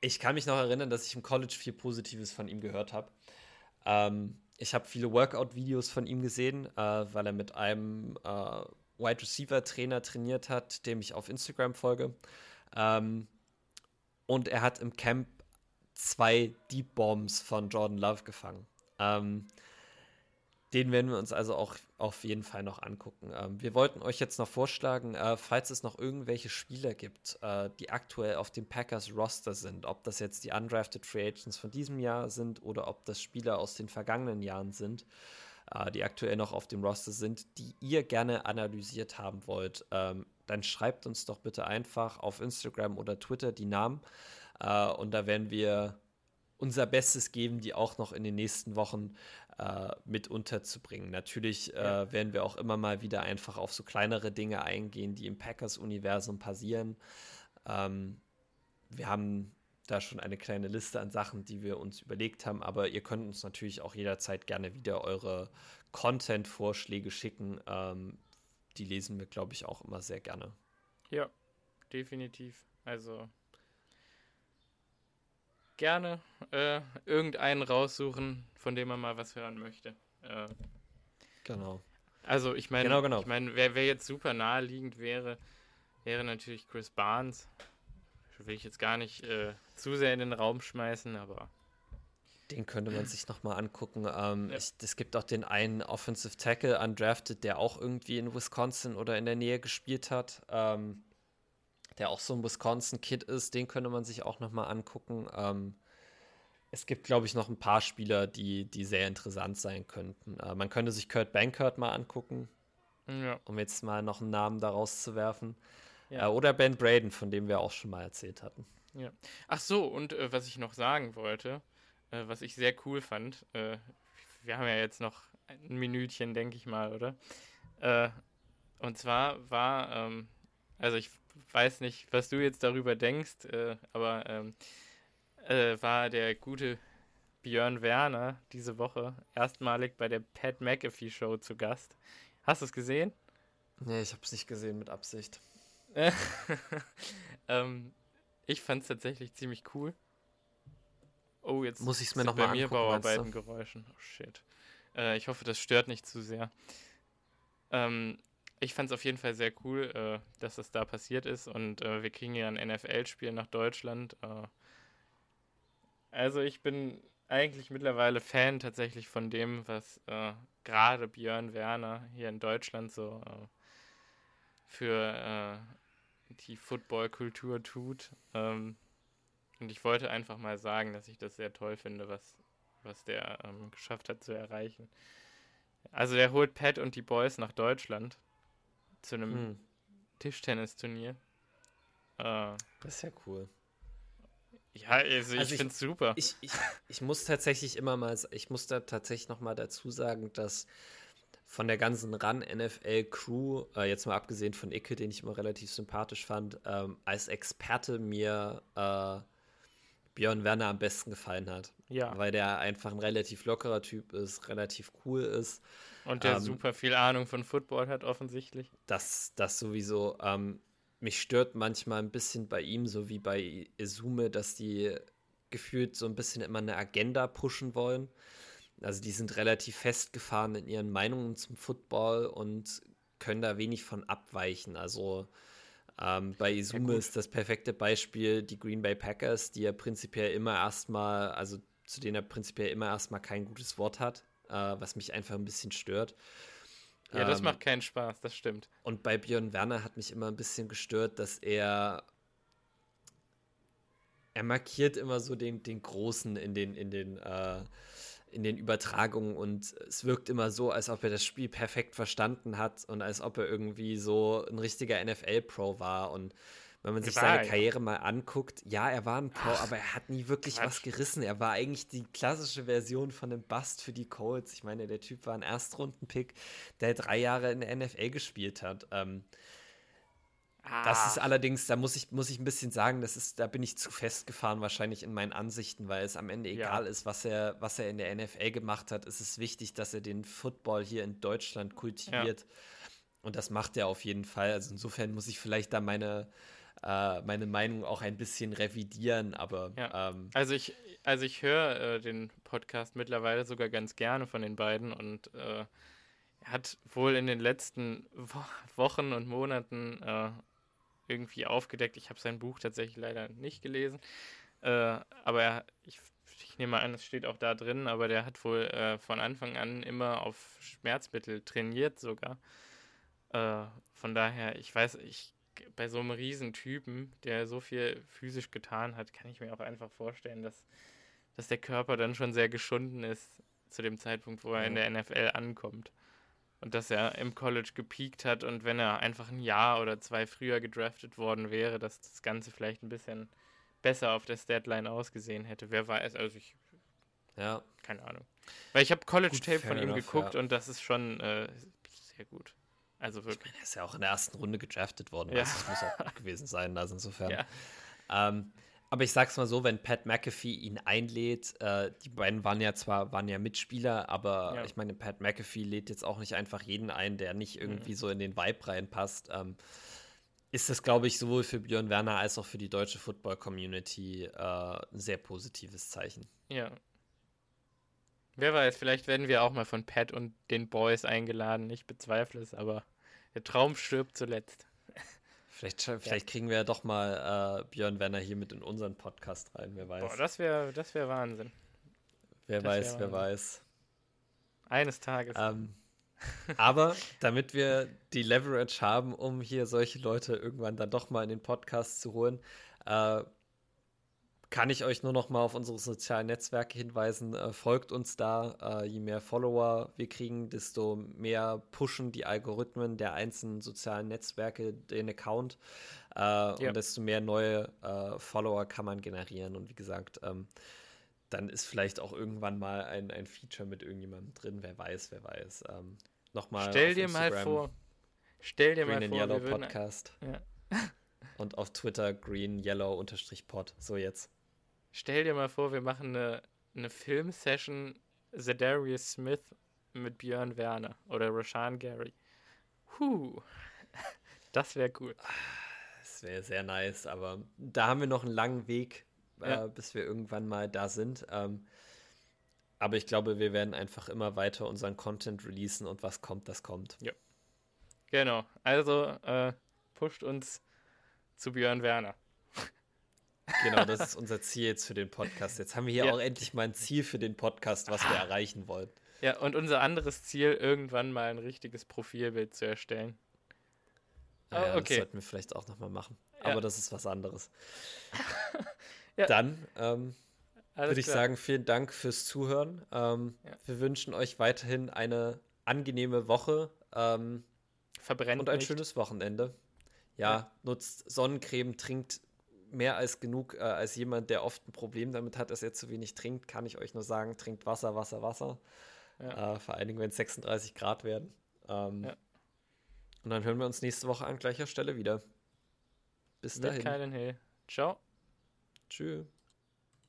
ich kann mich noch erinnern, dass ich im College viel Positives von ihm gehört habe. Ähm, ich habe viele Workout-Videos von ihm gesehen, äh, weil er mit einem äh, Wide Receiver Trainer trainiert hat, dem ich auf Instagram folge. Ähm, und er hat im Camp zwei Deep Bombs von Jordan Love gefangen. Ähm, den werden wir uns also auch auf jeden Fall noch angucken. Ähm, wir wollten euch jetzt noch vorschlagen, äh, falls es noch irgendwelche Spieler gibt, äh, die aktuell auf dem Packers Roster sind, ob das jetzt die undrafted Free Agents von diesem Jahr sind oder ob das Spieler aus den vergangenen Jahren sind, äh, die aktuell noch auf dem Roster sind, die ihr gerne analysiert haben wollt, ähm, dann schreibt uns doch bitte einfach auf Instagram oder Twitter die Namen äh, und da werden wir unser Bestes geben, die auch noch in den nächsten Wochen äh, mit unterzubringen. Natürlich äh, werden wir auch immer mal wieder einfach auf so kleinere Dinge eingehen, die im Packers-Universum passieren. Ähm, wir haben da schon eine kleine Liste an Sachen, die wir uns überlegt haben, aber ihr könnt uns natürlich auch jederzeit gerne wieder eure Content-Vorschläge schicken. Ähm, die lesen wir, glaube ich, auch immer sehr gerne. Ja, definitiv. Also gerne äh, irgendeinen raussuchen, von dem man mal was hören möchte. Äh, genau. Also ich meine, genau, genau. ich meine, wer, wer jetzt super naheliegend wäre, wäre natürlich Chris Barnes will ich jetzt gar nicht äh, zu sehr in den Raum schmeißen, aber. Den könnte man sich nochmal angucken. Ähm, ja. es gibt auch den einen Offensive Tackle undrafted, der auch irgendwie in Wisconsin oder in der Nähe gespielt hat. Ähm, der auch so ein Wisconsin-Kid ist, den könnte man sich auch nochmal angucken. Ähm, es gibt, glaube ich, noch ein paar Spieler, die, die sehr interessant sein könnten. Äh, man könnte sich Kurt Bankert mal angucken, ja. um jetzt mal noch einen Namen daraus zu werfen. Ja. Äh, oder Ben Braden, von dem wir auch schon mal erzählt hatten. Ja. Ach so, und äh, was ich noch sagen wollte, äh, was ich sehr cool fand, äh, wir haben ja jetzt noch ein Minütchen, denke ich mal, oder? Äh, und zwar war, ähm, also ich weiß nicht, was du jetzt darüber denkst, äh, aber ähm, war der gute Björn Werner diese Woche erstmalig bei der Pat McAfee Show zu Gast. Hast du es gesehen? Nee, ich habe es nicht gesehen mit Absicht. ähm, ich fand es tatsächlich ziemlich cool. Oh, jetzt muss ich es mir nochmal angucken. Bei mir Bauarbeitengeräuschen. Oh shit. Äh, ich hoffe, das stört nicht zu sehr. Ähm, ich fand es auf jeden Fall sehr cool, äh, dass das da passiert ist und äh, wir kriegen ja ein NFL-Spiel nach Deutschland. Äh. also ich bin eigentlich mittlerweile Fan tatsächlich von dem, was äh, gerade Björn Werner hier in Deutschland so äh, für äh, die Football-Kultur tut. Ähm, und ich wollte einfach mal sagen, dass ich das sehr toll finde, was, was der ähm, geschafft hat zu erreichen. Also der holt Pat und die Boys nach Deutschland zu einem hm. Tischtennisturnier. Äh, das ist ja cool. Ja, also, also ich, finde es super. Ich, ich, ich muss tatsächlich immer mal, ich muss da tatsächlich noch mal dazu sagen, dass von der ganzen Run-NFL-Crew, äh, jetzt mal abgesehen von Icke, den ich immer relativ sympathisch fand, ähm, als Experte mir äh, Björn Werner am besten gefallen hat. Ja. Weil der einfach ein relativ lockerer Typ ist, relativ cool ist. Und der ähm, super viel Ahnung von Football hat, offensichtlich. Das, das sowieso. Ähm, mich stört manchmal ein bisschen bei ihm, so wie bei Izume, dass die gefühlt so ein bisschen immer eine Agenda pushen wollen. Also die sind relativ festgefahren in ihren Meinungen zum Football und können da wenig von abweichen. Also ähm, bei Izume ja, ist das perfekte Beispiel die Green Bay Packers, die ja prinzipiell immer erstmal, also zu denen er prinzipiell immer erstmal kein gutes Wort hat, äh, was mich einfach ein bisschen stört. Ja, das ähm, macht keinen Spaß, das stimmt. Und bei Björn Werner hat mich immer ein bisschen gestört, dass er er markiert immer so den, den Großen in den, in den, äh, in den Übertragungen und es wirkt immer so, als ob er das Spiel perfekt verstanden hat und als ob er irgendwie so ein richtiger NFL-Pro war und wenn man sich war, seine Karriere mal anguckt, ja, er war ein Pro, Ach, aber er hat nie wirklich Quatsch. was gerissen. Er war eigentlich die klassische Version von einem Bust für die Colts. Ich meine, der Typ war ein Erstrunden-Pick, der drei Jahre in der NFL gespielt hat. Ähm, das ist allerdings, da muss ich, muss ich ein bisschen sagen, das ist, da bin ich zu festgefahren wahrscheinlich in meinen Ansichten, weil es am Ende egal ja. ist, was er, was er in der NFL gemacht hat. Es ist wichtig, dass er den Football hier in Deutschland kultiviert. Ja. Und das macht er auf jeden Fall. Also insofern muss ich vielleicht da meine, äh, meine Meinung auch ein bisschen revidieren, aber ja. ähm, also ich also ich höre äh, den Podcast mittlerweile sogar ganz gerne von den beiden und äh, er hat wohl in den letzten Wo Wochen und Monaten äh, irgendwie aufgedeckt. Ich habe sein Buch tatsächlich leider nicht gelesen, äh, aber er, ich, ich nehme an, es steht auch da drin, aber der hat wohl äh, von Anfang an immer auf Schmerzmittel trainiert sogar. von daher, ich weiß, ich bei so einem Riesentypen, der so viel physisch getan hat, kann ich mir auch einfach vorstellen, dass, dass der Körper dann schon sehr geschunden ist zu dem Zeitpunkt, wo er in der NFL ankommt. Und dass er im College gepiekt hat und wenn er einfach ein Jahr oder zwei früher gedraftet worden wäre, dass das Ganze vielleicht ein bisschen besser auf der Statline ausgesehen hätte. Wer weiß, also ich. Ja. Keine Ahnung. Weil ich habe College-Tape von ihm enough, geguckt ja. und das ist schon äh, sehr gut. Also wirklich. Ich meine, er ist ja auch in der ersten Runde gedraftet worden. Ja. Das muss auch gut gewesen sein. Also insofern. Ja. Ähm, aber ich sag's mal so, wenn Pat McAfee ihn einlädt, äh, die beiden waren ja zwar waren ja Mitspieler, aber ja. ich meine, Pat McAfee lädt jetzt auch nicht einfach jeden ein, der nicht irgendwie mhm. so in den Vibe reinpasst. Ähm, ist das, glaube ich, sowohl für Björn Werner als auch für die deutsche Football-Community äh, ein sehr positives Zeichen. Ja. Wer weiß, vielleicht werden wir auch mal von Pat und den Boys eingeladen. Ich bezweifle es, aber der Traum stirbt zuletzt. Vielleicht, vielleicht kriegen wir ja doch mal äh, Björn Werner hier mit in unseren Podcast rein, wer weiß. Boah, das wäre das wär Wahnsinn. Wer das weiß, wer weiß. Eines Tages. Ähm, aber damit wir die Leverage haben, um hier solche Leute irgendwann dann doch mal in den Podcast zu holen, äh, kann ich euch nur noch mal auf unsere sozialen Netzwerke hinweisen. Äh, folgt uns da. Äh, je mehr Follower wir kriegen, desto mehr pushen die Algorithmen der einzelnen sozialen Netzwerke den Account. Äh, ja. Und desto mehr neue äh, Follower kann man generieren. Und wie gesagt, ähm, dann ist vielleicht auch irgendwann mal ein, ein Feature mit irgendjemandem drin. Wer weiß, wer weiß. Ähm, Nochmal. Stell dir Instagram, mal vor. Stell dir Green mal vor. Yellow Podcast. Ja. Und auf Twitter green yellow unterstrich pod. So jetzt. Stell dir mal vor, wir machen eine, eine Filmsession Zedarius Smith mit Björn Werner oder Rashan Gary. Huh. Das wäre cool. Das wäre sehr nice, aber da haben wir noch einen langen Weg, äh, ja. bis wir irgendwann mal da sind. Ähm, aber ich glaube, wir werden einfach immer weiter unseren Content releasen und was kommt, das kommt. Ja. Genau. Also äh, pusht uns zu Björn Werner. Genau, das ist unser Ziel jetzt für den Podcast. Jetzt haben wir hier ja. auch endlich mal ein Ziel für den Podcast, was wir erreichen wollen. Ja, und unser anderes Ziel, irgendwann mal ein richtiges Profilbild zu erstellen. Ja, oh, okay. Das sollten wir vielleicht auch nochmal machen. Ja. Aber das ist was anderes. ja. Dann ähm, würde ich klar. sagen, vielen Dank fürs Zuhören. Ähm, wir wünschen euch weiterhin eine angenehme Woche. Ähm, Verbrennt und ein nicht. schönes Wochenende. Ja, nutzt Sonnencreme, trinkt mehr als genug. Äh, als jemand, der oft ein Problem damit hat, dass er zu wenig trinkt, kann ich euch nur sagen, trinkt Wasser, Wasser, Wasser. Ja. Äh, vor allen Dingen, wenn es 36 Grad werden. Ähm, ja. Und dann hören wir uns nächste Woche an gleicher Stelle wieder. Bis Mit dahin. Keinen Ciao. Tschüss.